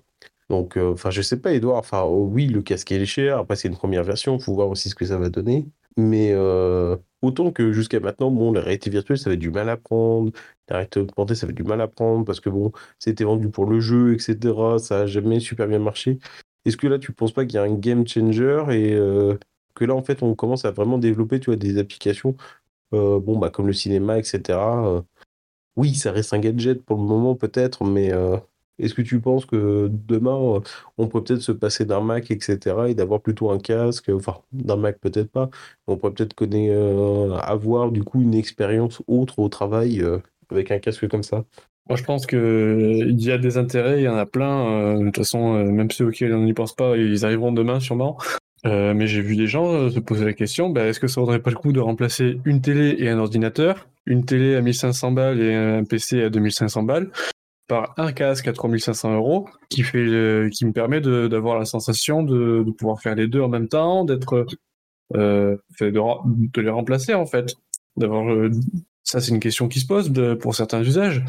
Donc, euh, enfin, je sais pas, Edouard. Enfin, oh, oui, le casque est cher. Après, c'est une première version. Il faut voir aussi ce que ça va donner. Mais euh, autant que jusqu'à maintenant, bon, la réalité virtuelle, ça avait du mal à prendre. La réalité augmentée, ça avait du mal à prendre parce que bon, c'était vendu pour le jeu, etc. Ça a jamais super bien marché. Est-ce que là, tu penses pas qu'il y a un game changer et euh, que là, en fait, on commence à vraiment développer, tu vois, des applications, bon, bah, comme le cinéma, etc oui, ça reste un gadget pour le moment peut-être, mais euh, est-ce que tu penses que demain, euh, on pourrait peut-être se passer d'un Mac, etc., et d'avoir plutôt un casque, enfin, d'un Mac peut-être pas, on pourrait peut-être euh, avoir du coup une expérience autre au travail avec un casque comme ça? Moi, je pense qu'il y a des intérêts, il y en a plein. de toute façon, même ceux auxquels on n'y pense pas, ils arriveront demain sûrement. mais j'ai vu des gens se poser la question bah, est-ce que ça vaudrait pas le coup de remplacer une télé et un ordinateur une télé à 1500 balles et un PC à 2500 balles? Par un casque à 3500 euros qui fait qui me permet d'avoir la sensation de, pouvoir faire les deux en même temps d'être euh, de, les remplacer en fait d'avoir euh, ça c'est une question qui se pose pour certains usages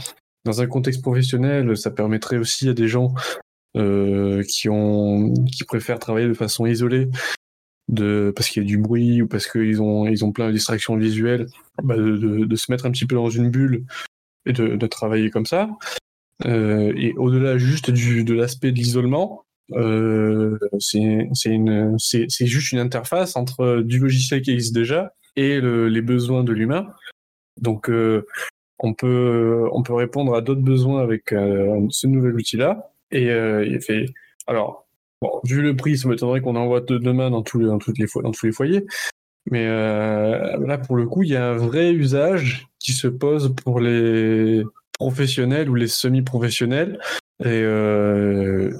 dans un contexte professionnel ça permettrait aussi à des gens euh, qui ont qui préfèrent travailler de façon isolée de parce qu'il y a du bruit ou parce qu'ils ont ils ont plein de distractions visuelles, bah de, de, se mettre un petit peu dans une bulle et de, de travailler comme ça. Euh, et au-delà juste du, de l'aspect de l'isolement, euh, c'est juste une interface entre du logiciel qui existe déjà et le, les besoins de l'humain. Donc euh, on peut on peut répondre à d'autres besoins avec ce nouvel outil-là. Et il fait alors Bon, vu le prix, ça m'étonnerait qu'on envoie demain dans les, dans toutes les, dans tous les foyers. Mais là, pour le coup, il y a un vrai usage qui se pose pour les professionnels ou les semi-professionnels. Et, euh,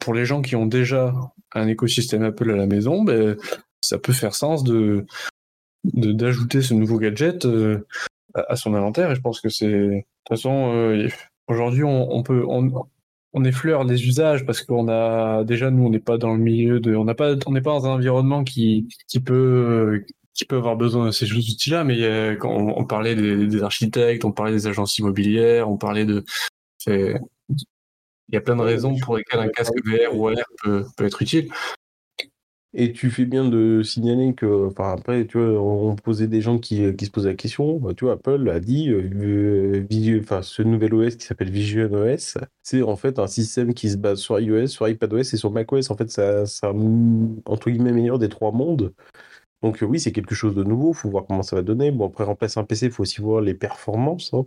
pour les gens qui ont déjà un écosystème Apple à la maison, ben, ça peut faire sens de d'ajouter ce nouveau gadget euh, à son inventaire. Et je pense que c'est de toute façon euh, aujourd'hui on, on, peut on, on effleure les usages parce qu'on a déjà nous on n'est pas dans le milieu de on n'a pas on n'est pas dans un environnement qui qui peut qui peut avoir besoin de ces outils-là, mais quand on, parlait des, architectes, on parlait des agences immobilières, on parlait de il y a plein de raisons pour lesquelles un casque VR ou AR peut, peut être utile. Et tu fais bien de signaler que, enfin après, tu vois, on posait des gens qui, qui se posaient la question. Bah, tu vois, Apple a dit, euh, enfin, ce nouvel OS qui s'appelle Vision OS, c'est en fait un système qui se base sur iOS, sur iPadOS et sur macOS. En fait, ça, ça entre guillemets meilleur des trois mondes. Donc oui, c'est quelque chose de nouveau. Faut voir comment ça va donner. Bon, après remplacer un PC, il faut aussi voir les performances. Hein.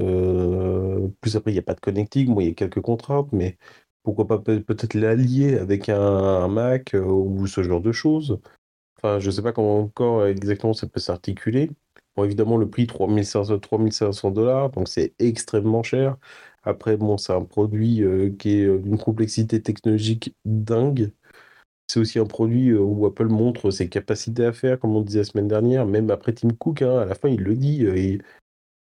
Euh, plus après, il n'y a pas de connecting. Bon, il y a quelques contraintes, mais pourquoi pas peut-être l'allier avec un, Mac euh, ou ce genre de choses. Enfin, je sais pas comment encore exactement ça peut s'articuler. Bon, évidemment, le prix 3500 dollars, donc c'est extrêmement cher. Après, bon, c'est un produit euh, qui est euh, d'une complexité technologique dingue. C'est aussi un produit euh, où Apple montre ses capacités à faire, comme on disait la semaine dernière, même après Tim Cook, hein, à la fin, il le dit,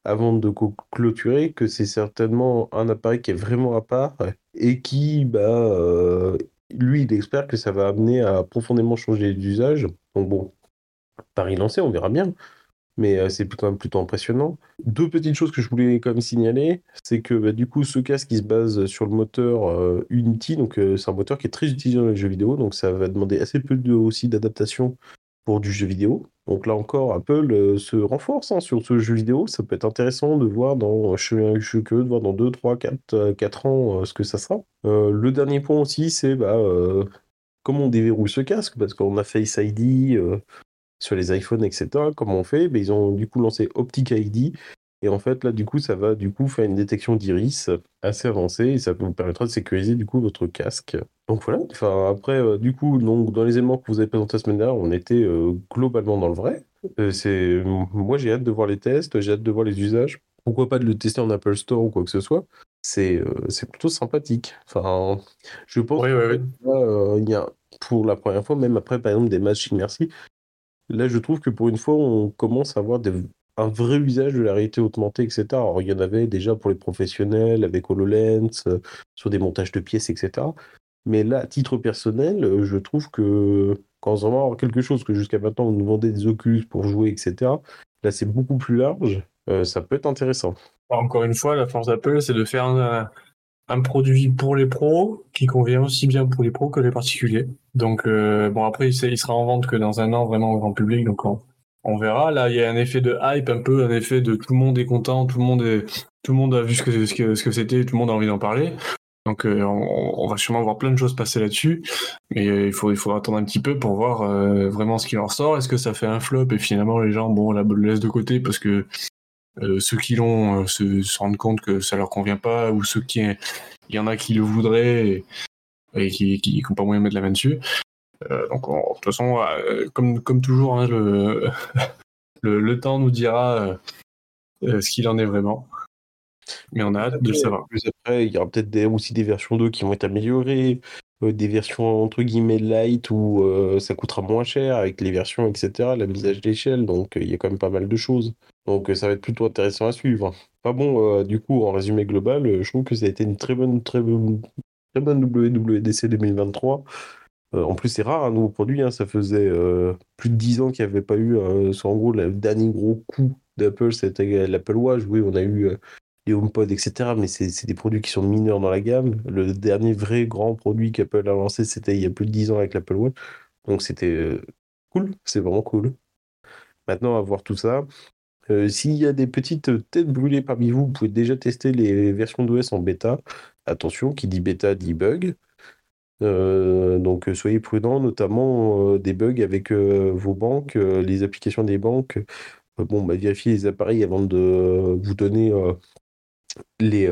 avant de clôturer, que c'est certainement un appareil qui est vraiment à part et qui, bah, lui, il espère que ça va amener à profondément changer l'usage. Donc bon, Paris lancé, on verra bien mais euh, c'est quand même plutôt impressionnant. Deux petites choses que je voulais quand même signaler, c'est que bah, du coup ce casque il se base sur le moteur euh, Unity, donc euh, c'est un moteur qui est très utilisé dans les jeux vidéo, donc ça va demander assez peu aussi d'adaptation pour du jeu vidéo. Donc là encore, Apple se renforce hein, sur ce jeu vidéo. Ça peut être intéressant de voir dans, je de voir dans 2, 3, 4, 4 ans ce que ça sera. le dernier point aussi, c'est bah, comment on déverrouille ce casque, parce qu'on a Face ID, sur les iPhones, etc. Comment on fait? Ben, Ils ont du coup lancé Optic ID. Et en fait, là, du coup, ça va du coup faire une détection d'iris assez avancée et ça vous permettra de sécuriser du coup votre casque. Donc voilà. Enfin, après, euh, du coup, donc, dans les éléments que vous avez présentés la semaine dernière, on était euh, globalement dans le vrai. Euh, c'est, moi, j'ai hâte de voir les tests, j'ai hâte de voir les usages. Pourquoi pas de le tester en Apple Store ou quoi que ce soit? C'est c'est plutôt sympathique. Enfin, je pense oui, oui, oui. il y a pour la première fois, même après par exemple des matchs Merci, Là, je trouve que pour une fois, on commence à avoir un vrai usage de la réalité augmentée, etc. Alors, il y en avait déjà pour les professionnels avec HoloLens, euh, sur des montages de pièces, etc. Mais là, à titre personnel, euh, je trouve que quand on va avoir quelque chose que jusqu'à maintenant on nous vendait des Oculus pour jouer, etc. Là, c'est beaucoup plus large. Euh, ça peut être intéressant. Encore une fois, la force d'Apple, c'est de faire un, produit pour les pros qui convient aussi bien pour les pros que les particuliers. Donc euh, bon après il, sera en vente que dans un an vraiment au grand public donc on, verra. Là il y a un effet de hype un peu un effet de tout le monde est content, tout le monde est tout le monde a vu ce que ce que que c'était, tout le monde a envie d'en parler. Donc euh, on, va sûrement voir plein de choses passer là-dessus, mais euh, il faut il faut attendre un petit peu pour voir vraiment ce qui en ressort. Est-ce que ça fait un flop et finalement les gens bon la le laissent de côté parce que euh, ceux qui l'ont euh, se, rendent compte que ça leur convient pas, ou ceux qui, il y en a qui le voudraient et, qui n'ont pas moyen de mettre la main dessus. Euh, donc, de toute façon, comme, comme toujours, hein, le, le, temps nous dira ce qu'il en est vraiment. Mais on a hâte de le savoir. Plus après, il y aura peut-être aussi des versions 2 qui vont être améliorées, des versions entre guillemets light où ça coûtera moins cher avec les versions, etc., la mise à l'échelle. Donc, il y a quand même pas mal de choses. Donc euh, ça va être plutôt intéressant à suivre. Pas bon, euh, du coup, en résumé global, euh, je trouve que ça a été une très bonne, très bonne, très bonne WWDC 2023. en plus, c'est rare un nouveau produit. Hein. ça faisait plus de 10 ans qu'il n'y avait pas eu. en gros, le dernier gros coup d'Apple, c'était l'Apple Watch. Oui, on a eu les HomePod, etc. Mais c'est des produits qui sont mineurs dans la gamme. Le dernier vrai grand produit qu'Apple a lancé, c'était il y a plus de 10 ans avec l'Apple Watch. Donc c'était cool, c'est vraiment cool. Maintenant, à voir tout ça, euh, s'il y a des petites têtes brûlées parmi vous, vous pouvez déjà tester les versions d'OS en bêta. Attention, qui dit bêta dit bug. Euh, donc soyez prudents, notamment euh, des bugs avec vos banques, les applications des banques. bon, bah, vérifiez les appareils avant de vous donner les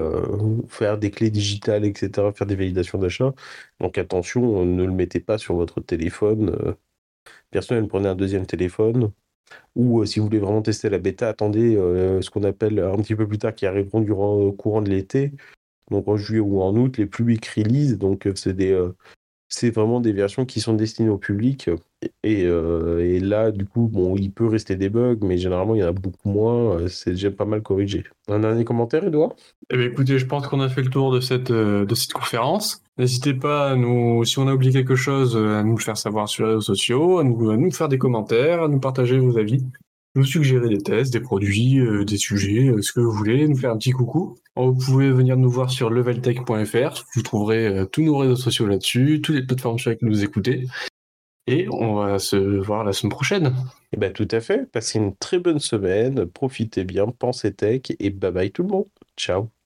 faire des clés digitales, etc., faire des validations d'achat. Donc attention, ne le mettez pas sur votre téléphone. personnellement, prenez un deuxième téléphone. Ou euh, si vous voulez vraiment tester la bêta, attendez euh, ce qu'on appelle un petit peu plus tard, qui arriveront durant courant de l'été, donc en juillet ou en août, les public release. Donc euh, c'est des c'est vraiment des versions qui sont destinées au public. Et, et, là, du coup, bon, il peut rester des bugs, mais généralement, il y en a beaucoup moins. C'est déjà pas mal corrigé. Un dernier commentaire, Edouard? Eh bien, Écoutez, je pense qu'on a fait le tour de cette, de cette conférence. N'hésitez pas à nous, si on a oublié quelque chose, à nous le faire savoir sur les réseaux sociaux, à nous faire des commentaires, à nous partager vos avis, nous suggérer des tests, des produits, euh, des sujets, euh, ce que vous voulez, nous faire un petit coucou. Vous pouvez venir nous voir sur leveltech.fr, vous trouverez euh, tous nos réseaux sociaux là-dessus, toutes les plateformes sur lesquelles nous écouter. Et on va se voir la semaine prochaine. Eh ben, tout à fait. Passez une très bonne semaine, profitez bien, pensez tech et bye bye tout le monde. Ciao.